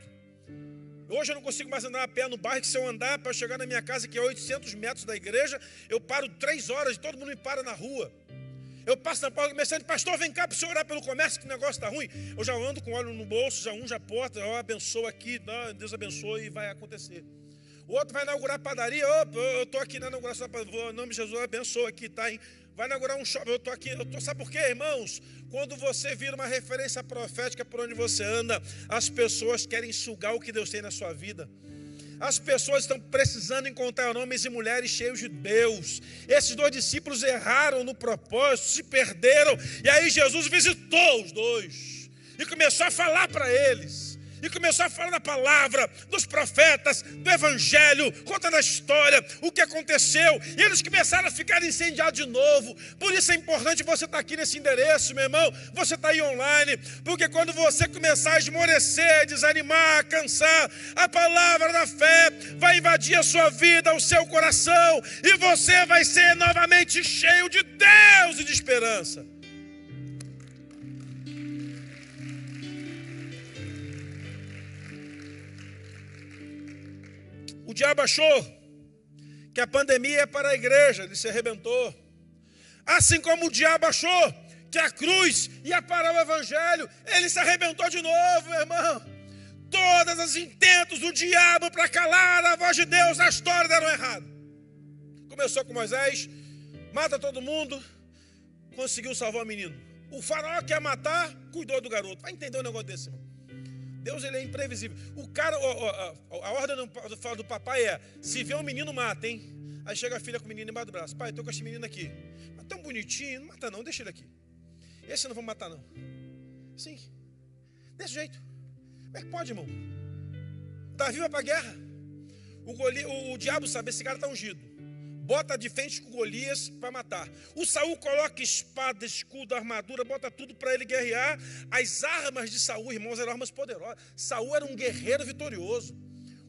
Hoje eu não consigo mais andar a pé no bairro, que se eu andar para chegar na minha casa, que é 800 metros da igreja, eu paro três horas e todo mundo me para na rua. Eu passo na porta começando, pastor, vem cá para o senhor orar pelo comércio, que o negócio está ruim. Eu já ando com óleo no bolso, já unja a porta, ó, abençoa aqui, Deus abençoe e vai acontecer. O outro vai inaugurar padaria, opa, eu estou aqui na inauguração da padaria, nome de Jesus, abençoa aqui, tá, hein? vai inaugurar um shopping. Eu estou aqui, eu tô, sabe por quê, irmãos? Quando você vira uma referência profética por onde você anda, as pessoas querem sugar o que Deus tem na sua vida. As pessoas estão precisando encontrar homens e mulheres cheios de Deus. Esses dois discípulos erraram no propósito, se perderam. E aí Jesus visitou os dois e começou a falar para eles e começou a falar da palavra, dos profetas, do evangelho, contando a história, o que aconteceu, e eles começaram a ficar incendiados de novo. Por isso é importante você estar aqui nesse endereço, meu irmão. Você está aí online, porque quando você começar a esmorecer, desanimar, cansar, a palavra da fé vai invadir a sua vida, o seu coração, e você vai ser novamente cheio de Deus e de esperança. Diabo achou que a pandemia é para a igreja, ele se arrebentou. Assim como o diabo achou que a cruz ia parar o evangelho, ele se arrebentou de novo, meu irmão. Todos os intentos do diabo para calar a voz de Deus na história deram errado. Começou com Moisés, mata todo mundo, conseguiu salvar o menino. O faraó quer matar, cuidou do garoto. Vai entender um negócio desse, irmão. Deus ele é imprevisível. O cara, a, a, a ordem do, do, papai é: se vê um menino, mata, hein? Aí chega a filha com o menino embaixo do braço. Pai, estou com esse menino aqui. Mas tão bonitinho, não mata não, deixa ele aqui. Esse eu não vou matar, não. Sim. Desse jeito. Como é que pode, irmão? Davi vai para a guerra. O, goli, o, o diabo sabe, esse cara está ungido bota de frente com Golias para matar. O Saul coloca espada, escudo, armadura, bota tudo para ele guerrear. As armas de Saul, irmãos, eram armas poderosas. Saul era um guerreiro vitorioso.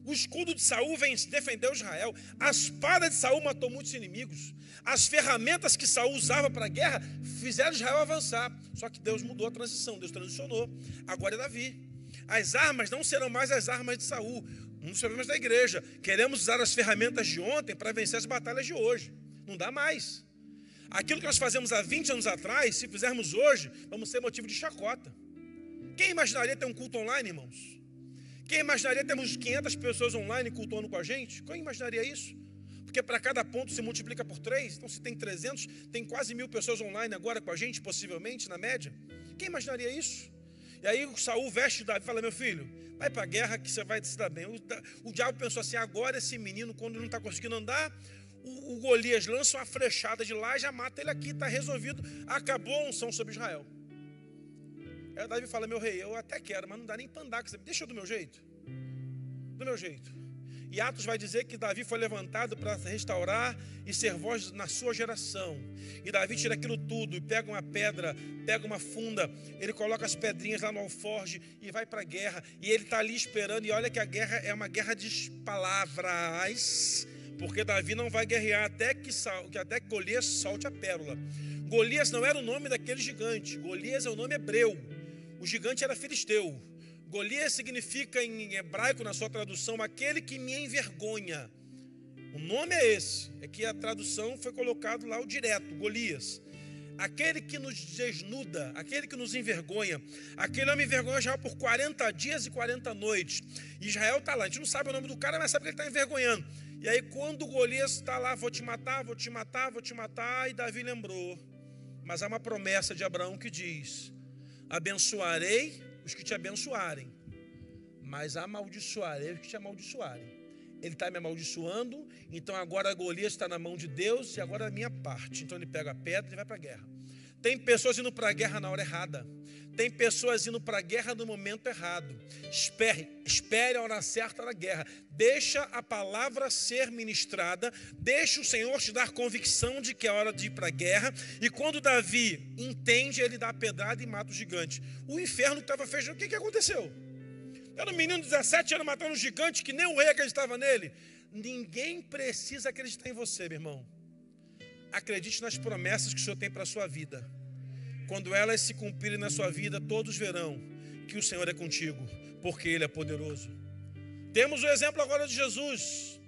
O escudo de Saul vem defendeu Israel. A espada de Saul matou muitos inimigos. As ferramentas que Saul usava para a guerra fizeram Israel avançar. Só que Deus mudou a transição, Deus transicionou. Agora é Davi. As armas não serão mais as armas de Saul. Um dos problemas da igreja. Queremos usar as ferramentas de ontem para vencer as batalhas de hoje. Não dá mais. Aquilo que nós fazemos há 20 anos atrás, se fizermos hoje, vamos ser motivo de chacota. Quem imaginaria ter um culto online, irmãos? Quem imaginaria termos 500 pessoas online cultuando com a gente? Quem imaginaria isso? Porque para cada ponto se multiplica por três. Então, se tem 300, tem quase mil pessoas online agora com a gente, possivelmente, na média. Quem imaginaria isso? E aí Saul veste Davi e fala: Meu filho, vai para a guerra que você vai se dar bem. O, o diabo pensou assim: agora esse menino, quando não está conseguindo andar, o, o Golias lança uma flechada de lá já mata ele aqui, está resolvido. Acabou a unção sobre Israel. Aí Davi fala: Meu rei, eu até quero, mas não dá nem para andar. Deixa eu do meu jeito. Do meu jeito. E Atos vai dizer que Davi foi levantado para restaurar e ser voz na sua geração. E Davi tira aquilo tudo, e pega uma pedra, pega uma funda, ele coloca as pedrinhas lá no alforge e vai para a guerra. E ele está ali esperando. E olha que a guerra é uma guerra de palavras, porque Davi não vai guerrear até que, até que Golias solte a pérola. Golias não era o nome daquele gigante, Golias é o nome hebreu. O gigante era filisteu. Golias significa em hebraico, na sua tradução, aquele que me envergonha. O nome é esse, é que a tradução foi colocado lá o direto, Golias. Aquele que nos desnuda, aquele que nos envergonha. Aquele homem envergonha Israel por 40 dias e 40 noites. Israel está lá, a gente não sabe o nome do cara, mas sabe que ele está envergonhando. E aí, quando Golias está lá, vou te matar, vou te matar, vou te matar, e Davi lembrou. Mas há uma promessa de Abraão que diz: Abençoarei os que te abençoarem, mas amaldiçoarei os que te amaldiçoarem. Ele está me amaldiçoando, então agora Golias está na mão de Deus e agora é a minha parte. Então ele pega a pedra e vai para a guerra. Tem pessoas indo para a guerra na hora errada. Tem pessoas indo para a guerra no momento errado. Espere, espere a hora certa da guerra. Deixa a palavra ser ministrada. Deixa o Senhor te dar convicção de que é hora de ir para a guerra. E quando Davi entende, ele dá a pedrada e mata o gigante. O inferno estava fechando, o que, que aconteceu? Era um menino de 17 anos matando um gigante que nem o rei acreditava nele. Ninguém precisa acreditar em você, meu irmão. Acredite nas promessas que o Senhor tem para a sua vida. Quando elas se cumprirem na sua vida, todos verão que o Senhor é contigo, porque Ele é poderoso. Temos o exemplo agora de Jesus.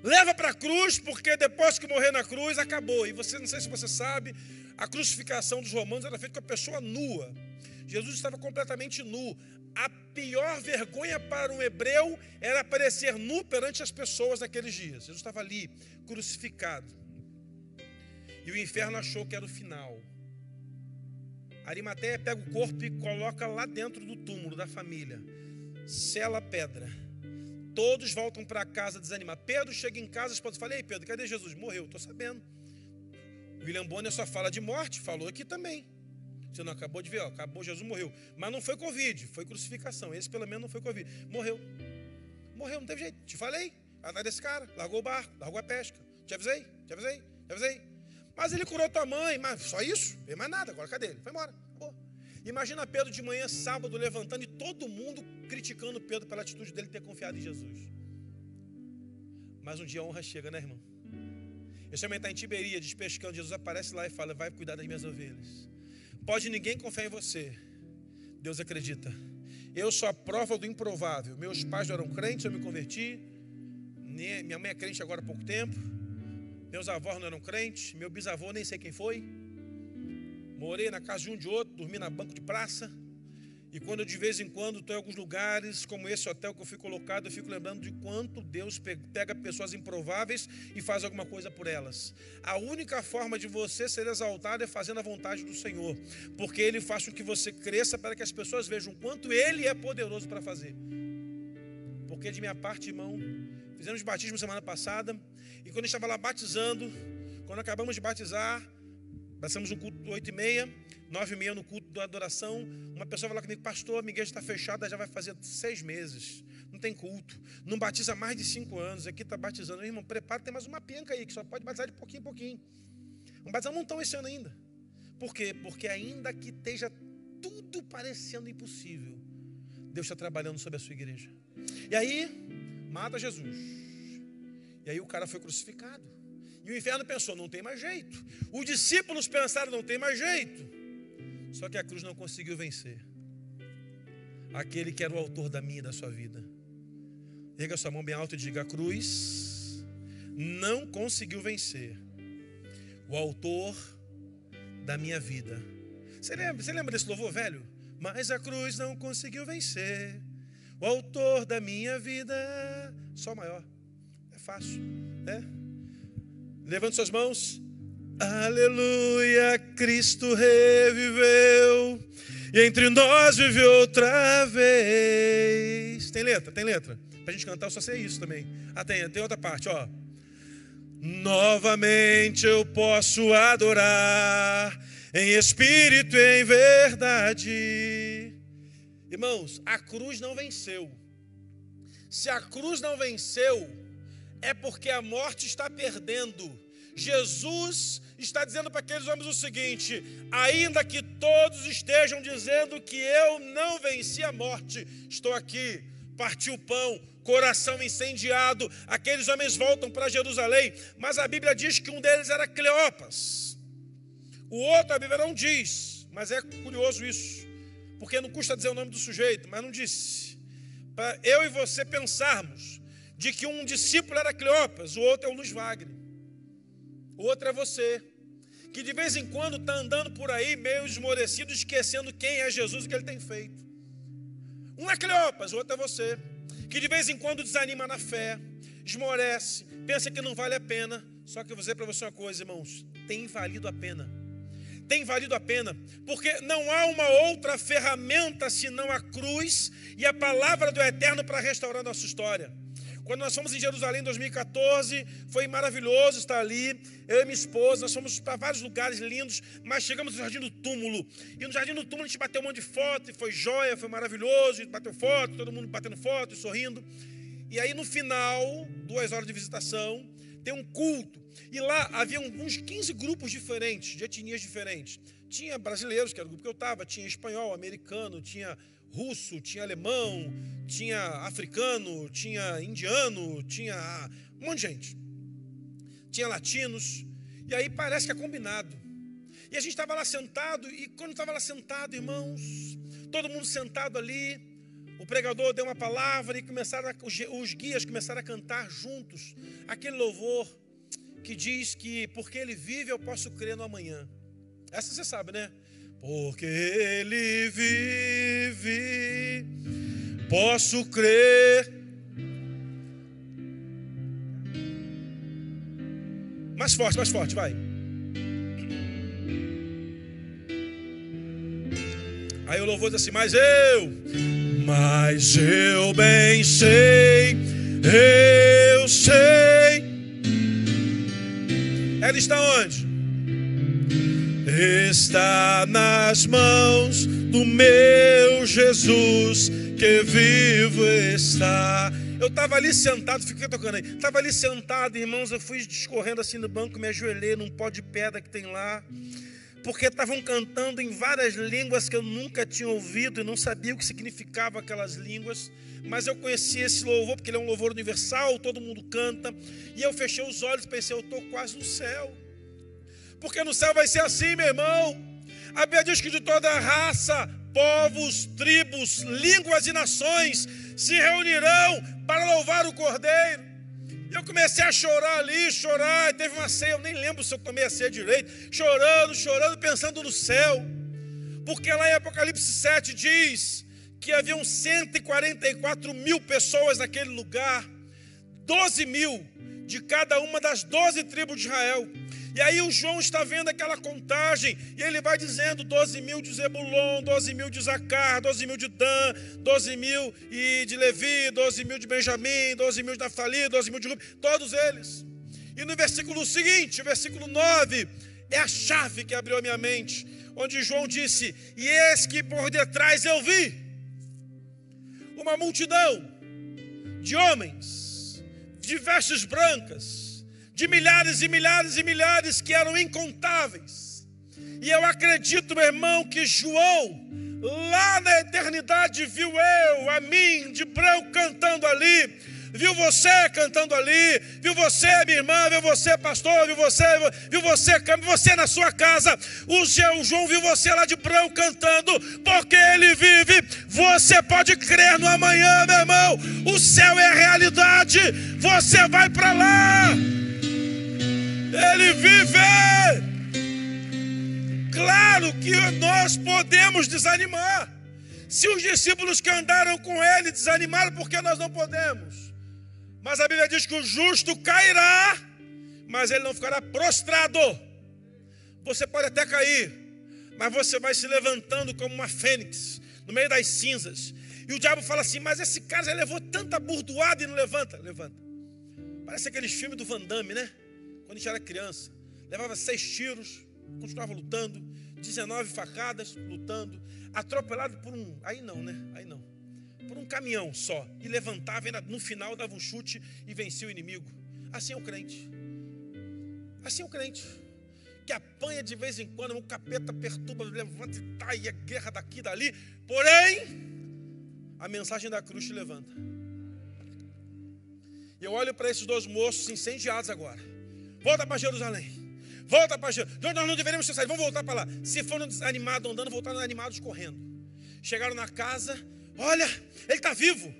Leva para a cruz, porque depois que morrer na cruz, acabou. E você, não sei se você sabe, a crucificação dos romanos era feita com a pessoa nua. Jesus estava completamente nu. A pior vergonha para um hebreu era aparecer nu perante as pessoas naqueles dias. Jesus estava ali, crucificado. E o inferno achou que era o final. Arimateia pega o corpo e coloca lá dentro do túmulo da família. Sela a pedra. Todos voltam para casa desanimados. Pedro chega em casa, esposa fala: Ei, Pedro, cadê Jesus? Morreu, estou sabendo. William Bonner só fala de morte, falou aqui também. Você não acabou de ver, ó, acabou, Jesus morreu. Mas não foi Covid, foi crucificação. Esse pelo menos não foi Covid. Morreu. Morreu, não teve jeito. Te falei. Atrás desse cara, largou o barco, largou a pesca. Te avisei, te avisei, te avisei. Mas ele curou tua mãe, mas só isso? Não mais nada, agora cadê ele? Foi embora, acabou. Imagina Pedro de manhã, sábado, levantando e todo mundo criticando Pedro pela atitude dele ter confiado em Jesus. Mas um dia a honra chega, né, irmão? Esse homem está em Tiberia, despescando. Jesus aparece lá e fala: Vai cuidar das minhas ovelhas. Pode ninguém confiar em você. Deus acredita. Eu sou a prova do improvável. Meus pais não eram crentes, eu me converti. Minha mãe é crente agora há pouco tempo. Meus avós não eram crentes, meu bisavô nem sei quem foi. Morei na casa de um de outro, dormi na banco de praça. E quando eu de vez em quando estou em alguns lugares, como esse hotel que eu fui colocado, eu fico lembrando de quanto Deus pega pessoas improváveis e faz alguma coisa por elas. A única forma de você ser exaltado é fazendo a vontade do Senhor, porque Ele faz com que você cresça para que as pessoas vejam quanto Ele é poderoso para fazer. Porque de minha parte, irmão, fizemos batismo semana passada, e quando estava lá batizando, quando acabamos de batizar, passamos um culto 8 e meia, 9 e meia no culto da adoração, uma pessoa falou comigo, pastor, minha igreja está fechada, já vai fazer seis meses, não tem culto, não batiza mais de cinco anos, aqui está batizando. Irmão, prepara, tem mais uma penca aí, que só pode batizar de pouquinho em pouquinho. Vamos batizar um montão esse ano ainda. Por quê? Porque ainda que esteja tudo parecendo impossível, Deus está trabalhando sobre a sua igreja. E aí, mata Jesus. E aí o cara foi crucificado. E o inferno pensou: não tem mais jeito. Os discípulos pensaram: não tem mais jeito. Só que a cruz não conseguiu vencer. Aquele que era o autor da minha e da sua vida. Erga sua mão bem alta e diga: a cruz não conseguiu vencer. O autor da minha vida. Você lembra, você lembra desse louvor velho? Mas a cruz não conseguiu vencer. O autor da minha vida. Só maior fácil, né? Levante suas mãos. Aleluia, Cristo reviveu e entre nós viveu outra vez. Tem letra, tem letra. Para a gente cantar, eu só sei isso também. Ah, tem, tem outra parte, ó. Novamente eu posso adorar em espírito e em verdade. Irmãos, a cruz não venceu. Se a cruz não venceu, é porque a morte está perdendo. Jesus está dizendo para aqueles homens o seguinte: ainda que todos estejam dizendo que eu não venci a morte, estou aqui, parti o pão, coração incendiado. Aqueles homens voltam para Jerusalém, mas a Bíblia diz que um deles era Cleopas, o outro a Bíblia não diz, mas é curioso isso, porque não custa dizer o nome do sujeito, mas não disse. Para eu e você pensarmos de que um discípulo era Cleopas, o outro é o Luiz Wagner. O outro é você, que de vez em quando está andando por aí meio esmorecido, esquecendo quem é Jesus e o que ele tem feito. Um é Cleopas, o outro é você, que de vez em quando desanima na fé, esmorece, pensa que não vale a pena. Só que eu vou dizer para você uma coisa, irmãos: tem valido a pena. Tem valido a pena, porque não há uma outra ferramenta senão a cruz e a palavra do Eterno para restaurar nossa história. Quando nós fomos em Jerusalém em 2014, foi maravilhoso estar ali. Eu e minha esposa, nós fomos para vários lugares lindos, mas chegamos no Jardim do Túmulo. E no Jardim do Túmulo a gente bateu um monte de foto, e foi joia, foi maravilhoso. A gente bateu foto, todo mundo batendo foto, sorrindo. E aí no final, duas horas de visitação, tem um culto. E lá havia uns 15 grupos diferentes, de etnias diferentes. Tinha brasileiros, que era o grupo que eu estava, tinha espanhol, americano, tinha russo, tinha alemão, tinha africano, tinha indiano, tinha um monte de gente. Tinha latinos. E aí parece que é combinado. E a gente estava lá sentado, e quando estava lá sentado, irmãos, todo mundo sentado ali, o pregador deu uma palavra e começaram a, os guias começaram a cantar juntos aquele louvor que diz que porque ele vive eu posso crer no amanhã. Essa você sabe, né? Porque Ele vive, posso crer. Mais forte, mais forte, vai. Aí o louvor diz assim: Mas eu, mas eu bem sei, eu sei. Ela está onde? Está nas mãos do meu Jesus que vivo está. Eu estava ali sentado, fiquei tocando aí. Estava ali sentado, irmãos. Eu fui discorrendo assim no banco, me ajoelhei num pó de pedra que tem lá. Porque estavam cantando em várias línguas que eu nunca tinha ouvido e não sabia o que significava aquelas línguas. Mas eu conheci esse louvor, porque ele é um louvor universal, todo mundo canta. E eu fechei os olhos e pensei, eu estou quase no céu porque no céu vai ser assim, meu irmão. A Bíblia diz que de toda raça, povos, tribos, línguas e nações se reunirão para louvar o Cordeiro. E eu comecei a chorar ali, chorar. Teve uma ceia, eu nem lembro se eu tomei a ceia direito. Chorando, chorando, pensando no céu. Porque lá em Apocalipse 7 diz que haviam 144 mil pessoas naquele lugar. 12 mil de cada uma das 12 tribos de Israel. E aí o João está vendo aquela contagem, e ele vai dizendo: 12 mil de Zebulon, 12 mil de Zacar, 12 mil de Dan, 12 mil e de Levi, 12 mil de Benjamim, 12 mil de Naftali, 12 mil de Rubem, todos eles. E no versículo seguinte, versículo 9, é a chave que abriu a minha mente, onde João disse: E eis que por detrás eu vi uma multidão de homens de vestes brancas de milhares e milhares e milhares que eram incontáveis. E eu acredito, meu irmão, que João, lá na eternidade, viu eu, a mim, de branco cantando ali, viu você cantando ali, viu você, minha irmã, viu você, pastor, viu você, viu você, você na sua casa. O João viu você lá de branco cantando, porque ele vive. Você pode crer no amanhã, meu irmão. O céu é realidade. Você vai para lá. Ele vive. Claro que nós podemos desanimar. Se os discípulos que andaram com ele desanimaram, porque nós não podemos? Mas a Bíblia diz que o justo cairá, mas ele não ficará prostrado. Você pode até cair, mas você vai se levantando como uma fênix no meio das cinzas. E o diabo fala assim: Mas esse cara já levou tanta burdoada e não levanta. Levanta. Parece aqueles filmes do Van Damme, né? Quando a gente era criança. Levava seis tiros, continuava lutando. 19 facadas, lutando. Atropelado por um. Aí não, né? Aí não. Por um caminhão só. E levantava, e no final dava um chute e vencia o inimigo. Assim é o crente. Assim é o crente. Que apanha de vez em quando, o capeta perturba, levanta e tá, a guerra daqui dali. Porém, a mensagem da cruz te levanta. E eu olho para esses dois moços incendiados agora. Volta para Jerusalém. Volta para Jerusalém. Nós não deveríamos ter saído. Vamos voltar para lá. Se foram desanimados andando, voltaram animados correndo. Chegaram na casa. Olha, ele está vivo.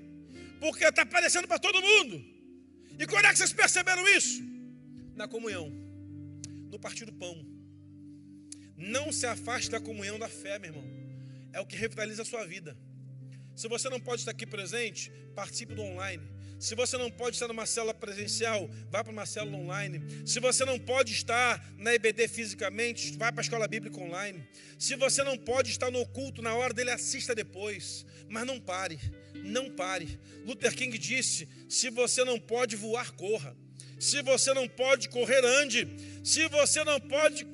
Porque está aparecendo para todo mundo. E quando é que vocês perceberam isso? Na comunhão. No partir do pão. Não se afaste da comunhão da fé, meu irmão. É o que revitaliza a sua vida. Se você não pode estar aqui presente, participe do online. Se você não pode estar numa célula presencial, vá para uma célula online. Se você não pode estar na EBD fisicamente, vá para a escola bíblica online. Se você não pode estar no culto na hora dele, assista depois. Mas não pare, não pare. Luther King disse: se você não pode voar, corra. Se você não pode correr, ande. Se você não pode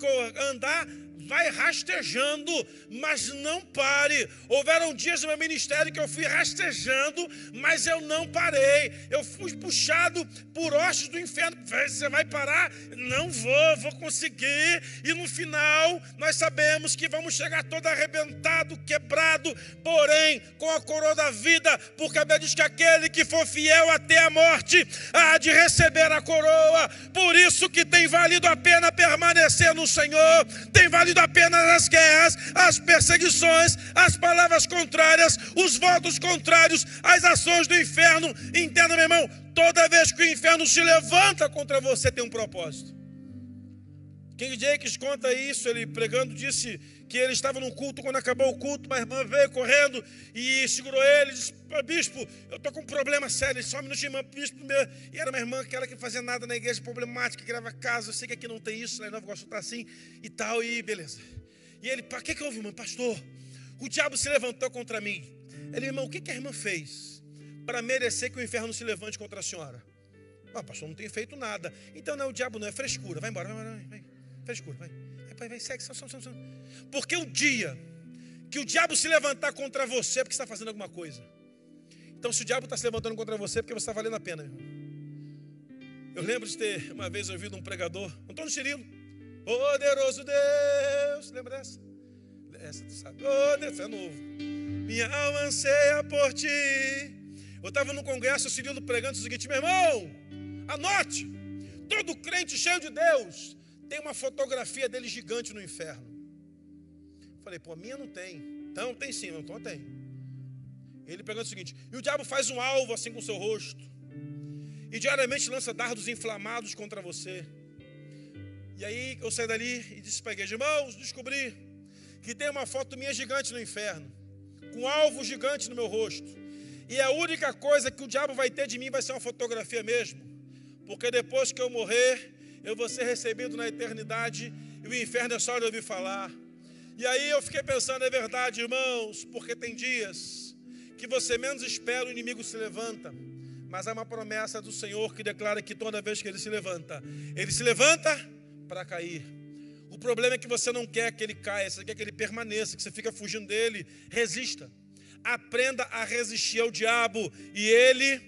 andar, vai rastejando, mas não pare. Houveram dias no meu ministério que eu fui rastejando, mas eu não parei. Eu fui puxado por hostes do inferno. Você vai parar? Não vou, vou conseguir. E no final, nós sabemos que vamos chegar todo arrebentado, quebrado, porém com a coroa da vida, porque a Bíblia diz que aquele que for fiel até a morte há de receber a coroa. Por isso que tem valido a pena permanecer no Senhor, tem valido valido apenas as guerras, as perseguições, as palavras contrárias, os votos contrários, as ações do inferno. Entenda, meu irmão, toda vez que o inferno se levanta contra você, tem um propósito. King Jakes conta isso, ele pregando, disse que ele estava num culto, quando acabou o culto, uma irmã veio correndo e segurou ele e disse, bispo, eu estou com um problema sério, só um minutinho, irmã, bispo, meu. e era uma irmã, aquela que fazia nada na igreja, problemática, que criava casa, eu sei que aqui não tem isso, lá em Nova Iguaçu está assim, e tal, e beleza. E ele, para que que houve, irmã? Pastor, o diabo se levantou contra mim. Ele, irmão, o que que a irmã fez para merecer que o inferno se levante contra a senhora? Ah, pastor, não tem feito nada. Então não é o diabo, não, é frescura. Vai embora, vai embora, vai. Frescura, vai. Vai, segue. Porque o dia que o diabo se levantar contra você é porque está fazendo alguma coisa. Então, se o diabo está se levantando contra você, é porque você está valendo a pena. Eu lembro de ter uma vez ouvido um pregador, Antônio Cirilo, poderoso Deus. Lembra dessa? Essa tu sabe. Oh, Deus, é novo. Minha alma anseia por ti. Eu estava no congresso, o Cirilo pregando o seguinte: meu irmão, anote. Todo crente cheio de Deus tem uma fotografia dele gigante no inferno. Falei, pô, a minha não tem. Então tem sim, então tem. Ele pergunta o seguinte: e o diabo faz um alvo assim com o seu rosto, e diariamente lança dardos inflamados contra você. E aí eu saí dali e disse para a igreja: irmãos, descobri que tem uma foto minha gigante no inferno, com um alvo gigante no meu rosto. E a única coisa que o diabo vai ter de mim vai ser uma fotografia mesmo, porque depois que eu morrer, eu vou ser recebido na eternidade e o inferno é só de ouvir falar. E aí eu fiquei pensando, é verdade, irmãos, porque tem dias que você menos espera, o inimigo se levanta. Mas há uma promessa do Senhor que declara que toda vez que ele se levanta, ele se levanta para cair. O problema é que você não quer que ele caia, você quer que ele permaneça, que você fica fugindo dele. Resista. Aprenda a resistir ao diabo e ele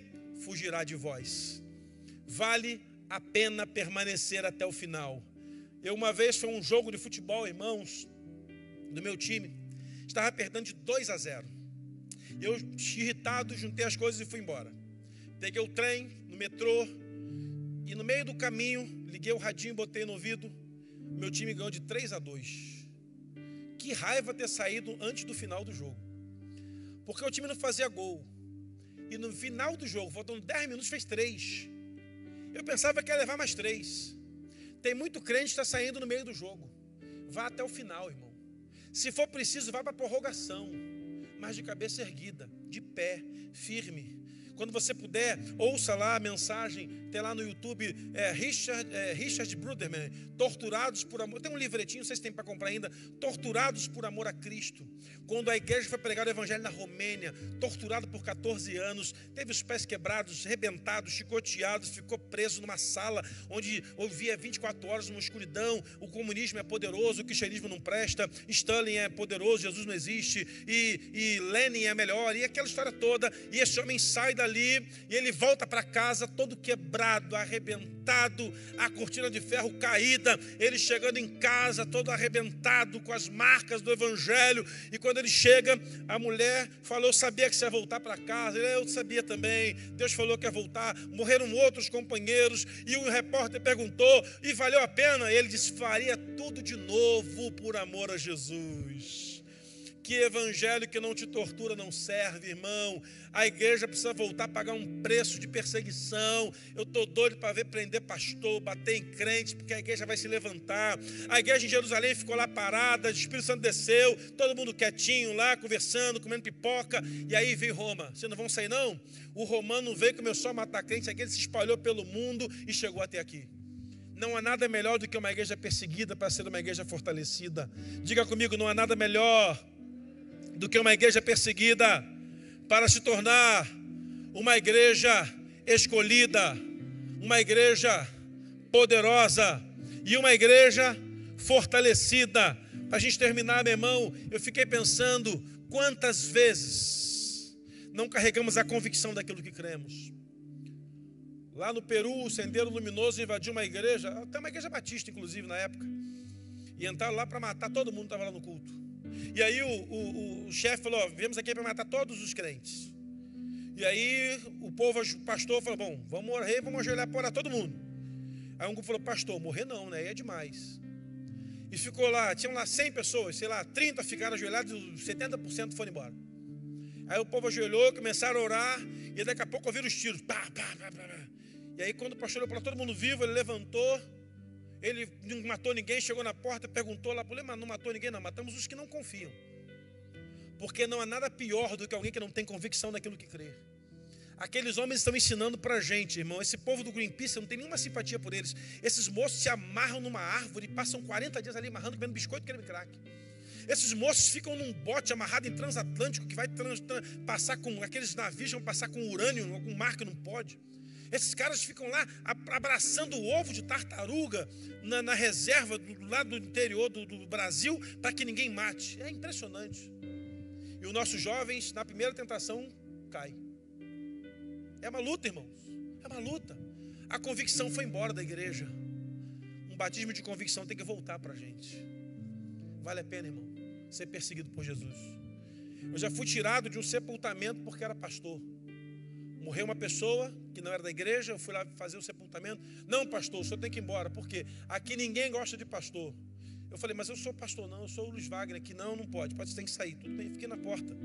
fugirá de vós. Vale a pena permanecer até o final. Eu uma vez foi um jogo de futebol, irmãos, do meu time. Estava perdendo de 2 a 0. Eu, irritado, juntei as coisas e fui embora. Peguei o trem no metrô e no meio do caminho liguei o radinho, botei no ouvido. Meu time ganhou de 3 a 2. Que raiva ter saído antes do final do jogo. Porque o time não fazia gol. E no final do jogo, faltando 10 minutos, fez 3. Eu pensava que ia levar mais três. Tem muito crente que está saindo no meio do jogo. Vá até o final, irmão. Se for preciso, vá para a prorrogação. Mas de cabeça erguida, de pé, firme, Quando você puder, ouça lá a mensagem, tem lá no YouTube é, Richard, é, Richard Bruderman, Torturados por Amor. Tem um livretinho, vocês têm para comprar ainda, Torturados por Amor a Cristo. Quando a igreja foi pregar o evangelho na Romênia, torturado por 14 anos, teve os pés quebrados, rebentados, chicoteados, ficou preso numa sala onde ouvia 24 horas numa escuridão. O comunismo é poderoso, o cristianismo não presta, Stalin é poderoso, Jesus não existe, e, e Lenin é melhor, e aquela história toda. E esse homem sai dali e ele volta para casa todo quebrado, arrebentado, a cortina de ferro caída, ele chegando em casa todo arrebentado, com as marcas do evangelho, e quando quando ele chega, a mulher falou: Sabia que você ia voltar para casa. Ele, eu sabia também. Deus falou que ia voltar. Morreram outros companheiros. E o repórter perguntou: E valeu a pena? Ele disse: Faria tudo de novo por amor a Jesus. Que evangelho que não te tortura não serve, irmão. A igreja precisa voltar a pagar um preço de perseguição. Eu estou doido para ver prender pastor, bater em crente, porque a igreja vai se levantar. A igreja em Jerusalém ficou lá parada, o Espírito Santo desceu, todo mundo quietinho lá, conversando, comendo pipoca. E aí veio Roma. Vocês não vão sair, não? O romano veio, começou a matar crente, a igreja se espalhou pelo mundo e chegou até aqui. Não há nada melhor do que uma igreja perseguida para ser uma igreja fortalecida. Diga comigo, não há nada melhor do que uma igreja perseguida para se tornar uma igreja escolhida, uma igreja poderosa e uma igreja fortalecida. Para a gente terminar, meu irmão, eu fiquei pensando quantas vezes não carregamos a convicção daquilo que cremos. Lá no Peru, o Sendeiro Luminoso invadiu uma igreja, até uma igreja batista, inclusive, na época. E entraram lá para matar todo mundo que estava lá no culto. E aí o, o, o chefe falou: viemos aqui para matar todos os crentes. E aí o povo, o pastor falou: bom, vamos morrer, vamos ajoelhar para todo mundo. Aí um grupo falou: pastor, morrer não, né? Aí é demais. E ficou lá, tinham lá 100 pessoas, sei lá, 30 ficaram ajoelhados, 70% foram embora. Aí o povo ajoelhou, começaram a orar, e daqui a pouco ouviram os tiros. Pá, pá, pá, pá. E aí, quando o pastor olhou para todo mundo vivo, ele levantou ele não matou ninguém, chegou na porta, perguntou lá, mas não matou ninguém, não, matamos os que não confiam. Porque não há nada pior do que alguém que não tem convicção naquilo que crê. Aqueles homens estão ensinando para a gente, irmão. Esse povo do Greenpeace, eu não tem nenhuma simpatia por eles. Esses moços se amarram numa árvore e passam 40 dias ali amarrando, comendo biscoito creme crack. Esses moços ficam num bote amarrado em transatlântico que vai trans, trans, passar com aqueles navios vão passar com urânio, com mar que não pode. Esses caras ficam lá abraçando o ovo de tartaruga na, na reserva do lado do interior do, do Brasil para que ninguém mate. É impressionante. E os nossos jovens, na primeira tentação, caem. É uma luta, irmãos. É uma luta. A convicção foi embora da igreja. Um batismo de convicção tem que voltar para a gente. Vale a pena, irmão, ser perseguido por Jesus. Eu já fui tirado de um sepultamento porque era pastor. Morreu uma pessoa que não era da igreja, eu fui lá fazer o sepultamento. Não, pastor, o senhor tem que ir embora, porque aqui ninguém gosta de pastor. Eu falei, mas eu sou pastor, não, eu sou o Luiz Wagner, aqui não, não pode, pode, você tem que sair. Tudo bem, fiquei na porta.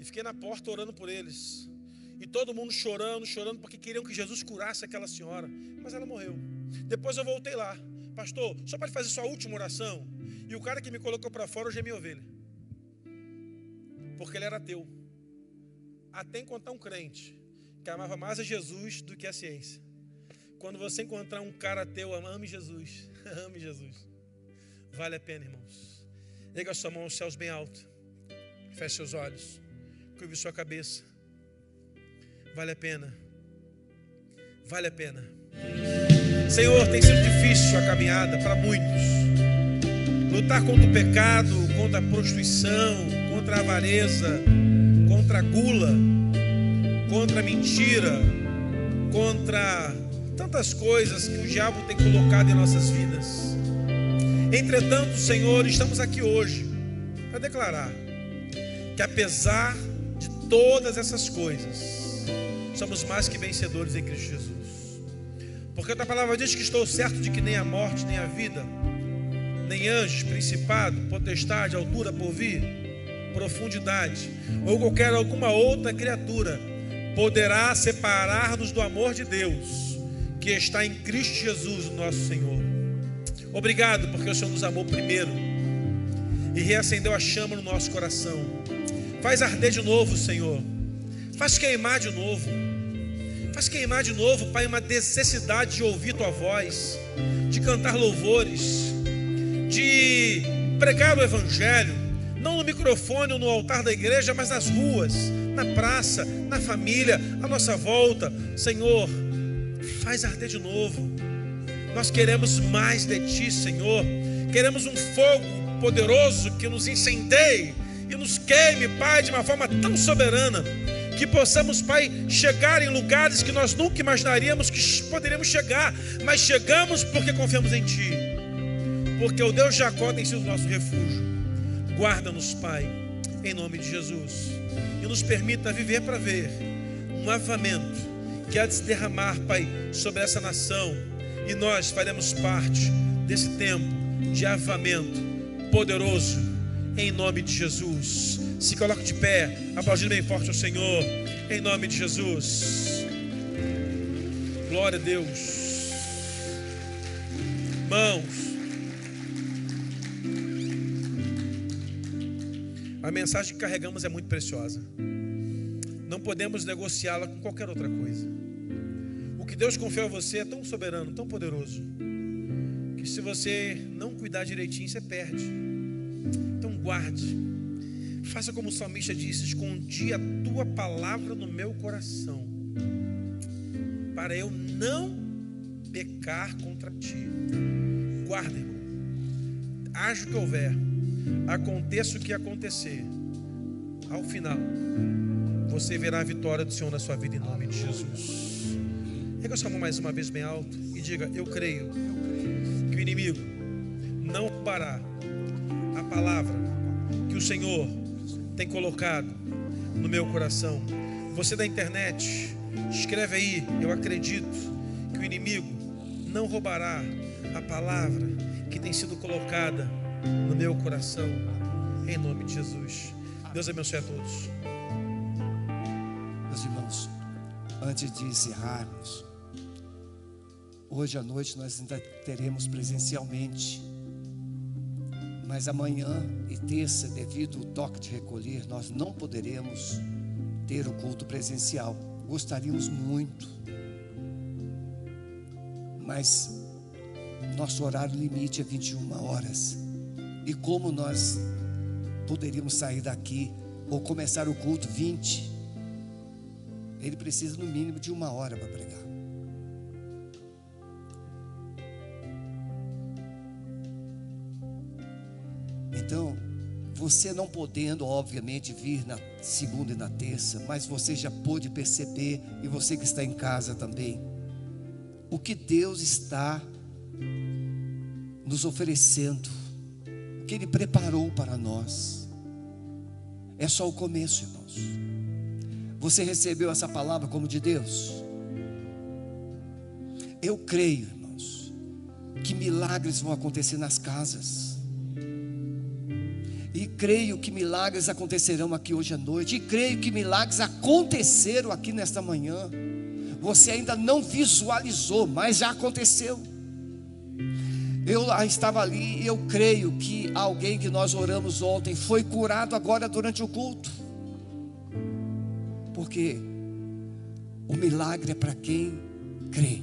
E fiquei na porta orando por eles. E todo mundo chorando, chorando, porque queriam que Jesus curasse aquela senhora. Mas ela morreu. Depois eu voltei lá. Pastor, só pode fazer sua última oração. E o cara que me colocou para fora hoje é minha ovelha. Porque ele era teu até encontrar um crente que amava mais a Jesus do que a ciência. Quando você encontrar um cara teu, ame Jesus, ame Jesus. Vale a pena, irmãos. Liga sua mão aos céus bem alto. Feche seus olhos. Curve sua cabeça. Vale a pena. Vale a pena. Senhor, tem sido difícil a caminhada para muitos. Lutar contra o pecado, contra a prostituição, contra a avareza contra a gula, contra a mentira, contra tantas coisas que o diabo tem colocado em nossas vidas. Entretanto, Senhor, estamos aqui hoje para declarar que apesar de todas essas coisas, somos mais que vencedores em Cristo Jesus. Porque a palavra diz que estou certo de que nem a morte, nem a vida, nem anjos, principado, potestade, altura por vir, profundidade, ou qualquer alguma outra criatura, poderá separar-nos do amor de Deus, que está em Cristo Jesus, nosso Senhor. Obrigado, porque o Senhor nos amou primeiro e reacendeu a chama no nosso coração. Faz arder de novo, Senhor. Faz queimar de novo. Faz queimar de novo, Pai, uma necessidade de ouvir tua voz, de cantar louvores, de pregar o Evangelho, não no microfone ou no altar da igreja, mas nas ruas, na praça, na família, à nossa volta. Senhor, faz arder de novo. Nós queremos mais de Ti, Senhor. Queremos um fogo poderoso que nos incendeie e nos queime, Pai, de uma forma tão soberana que possamos, Pai, chegar em lugares que nós nunca imaginaríamos que poderíamos chegar, mas chegamos porque confiamos em Ti, porque o Deus Jacó tem sido nosso refúgio. Guarda-nos, Pai, em nome de Jesus, e nos permita viver para ver um avamento que há de se derramar, Pai, sobre essa nação, e nós faremos parte desse tempo de avamento poderoso, em nome de Jesus. Se coloque de pé, aplaudindo bem forte ao Senhor, em nome de Jesus. Glória a Deus. Mãos. A mensagem que carregamos é muito preciosa. Não podemos negociá-la com qualquer outra coisa. O que Deus confiou a você é tão soberano, tão poderoso, que se você não cuidar direitinho, você perde. Então guarde Faça como o salmista disse: Escondi a tua palavra no meu coração, para eu não pecar contra ti. Guarda, irmão. Haja o que houver, aconteça o que acontecer, ao final, você verá a vitória do Senhor na sua vida em nome de Jesus. Rega sua mão mais uma vez bem alto e diga: Eu creio que o inimigo não parar a palavra que o Senhor tem colocado no meu coração. Você da internet, escreve aí, eu acredito que o inimigo não roubará a palavra que tem sido colocada no meu coração, em nome de Jesus. Deus abençoe a todos. Meus irmãos, antes de encerrarmos, hoje à noite nós ainda teremos presencialmente mas amanhã e terça, devido ao toque de recolher, nós não poderemos ter o culto presencial. Gostaríamos muito, mas nosso horário limite é 21 horas. E como nós poderíamos sair daqui ou começar o culto 20? Ele precisa no mínimo de uma hora para pregar. Então, você não podendo, obviamente, vir na segunda e na terça, mas você já pôde perceber, e você que está em casa também, o que Deus está nos oferecendo, o que Ele preparou para nós. É só o começo, irmãos. Você recebeu essa palavra como de Deus? Eu creio, irmãos, que milagres vão acontecer nas casas e creio que milagres acontecerão aqui hoje à noite. E creio que milagres aconteceram aqui nesta manhã. Você ainda não visualizou, mas já aconteceu. Eu estava ali e eu creio que alguém que nós oramos ontem foi curado agora durante o culto. Porque o milagre é para quem crê.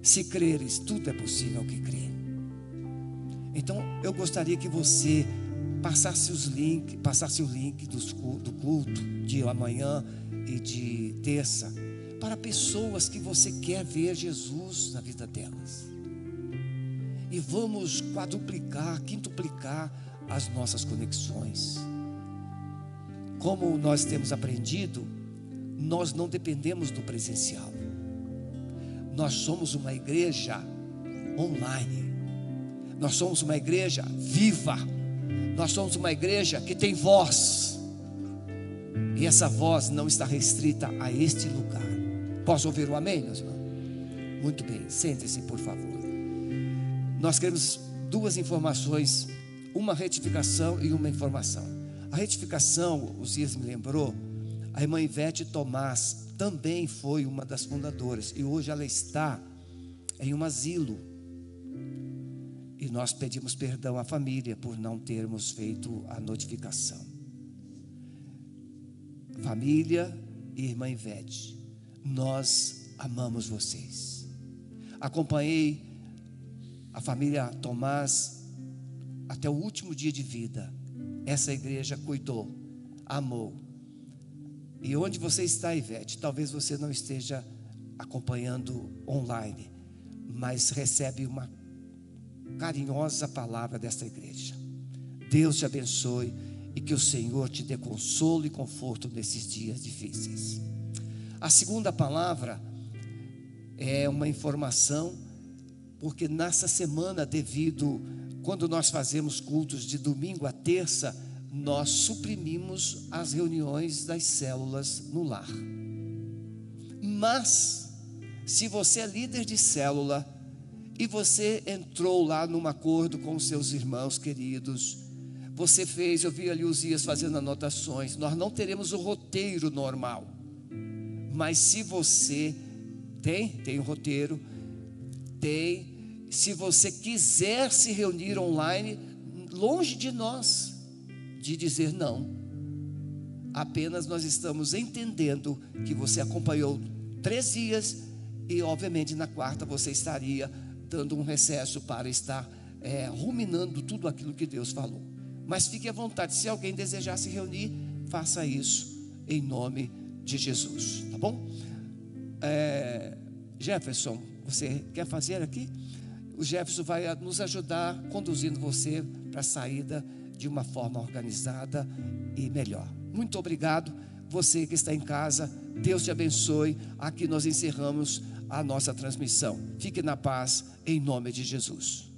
Se creres, tudo é possível que crê. Então eu gostaria que você passasse os link, passasse o link dos, do culto de amanhã e de terça para pessoas que você quer ver Jesus na vida delas. E vamos quadruplicar, quintuplicar as nossas conexões. Como nós temos aprendido, nós não dependemos do presencial. Nós somos uma igreja online. Nós somos uma igreja viva nós somos uma igreja que tem voz. E essa voz não está restrita a este lugar. Posso ouvir o amém, meus irmãos? Muito bem, sente-se, por favor. Nós queremos duas informações, uma retificação e uma informação. A retificação, o Cias me lembrou, a irmã Ivete Tomás também foi uma das fundadoras e hoje ela está em um asilo e nós pedimos perdão à família por não termos feito a notificação. Família, e irmã Ivete, nós amamos vocês. Acompanhei a família Tomás até o último dia de vida. Essa igreja cuidou, amou. E onde você está, Ivete? Talvez você não esteja acompanhando online, mas recebe uma carinhosa palavra desta igreja. Deus te abençoe e que o Senhor te dê consolo e conforto nesses dias difíceis. A segunda palavra é uma informação, porque nessa semana, devido, quando nós fazemos cultos de domingo a terça, nós suprimimos as reuniões das células no lar. Mas, se você é líder de célula e você entrou lá num acordo com seus irmãos queridos, você fez, eu vi ali os dias fazendo anotações. Nós não teremos o roteiro normal. Mas se você tem, tem o roteiro, Se você quiser se reunir online, longe de nós de dizer não. Apenas nós estamos entendendo que você acompanhou três dias e, obviamente, na quarta você estaria dando um recesso para estar é, ruminando tudo aquilo que Deus falou. Mas fique à vontade, se alguém desejar se reunir, faça isso em nome de Jesus, tá bom? É, Jefferson, você quer fazer aqui? O Jefferson vai nos ajudar conduzindo você para a saída de uma forma organizada e melhor. Muito obrigado, você que está em casa, Deus te abençoe. Aqui nós encerramos a nossa transmissão. Fique na paz, em nome de Jesus.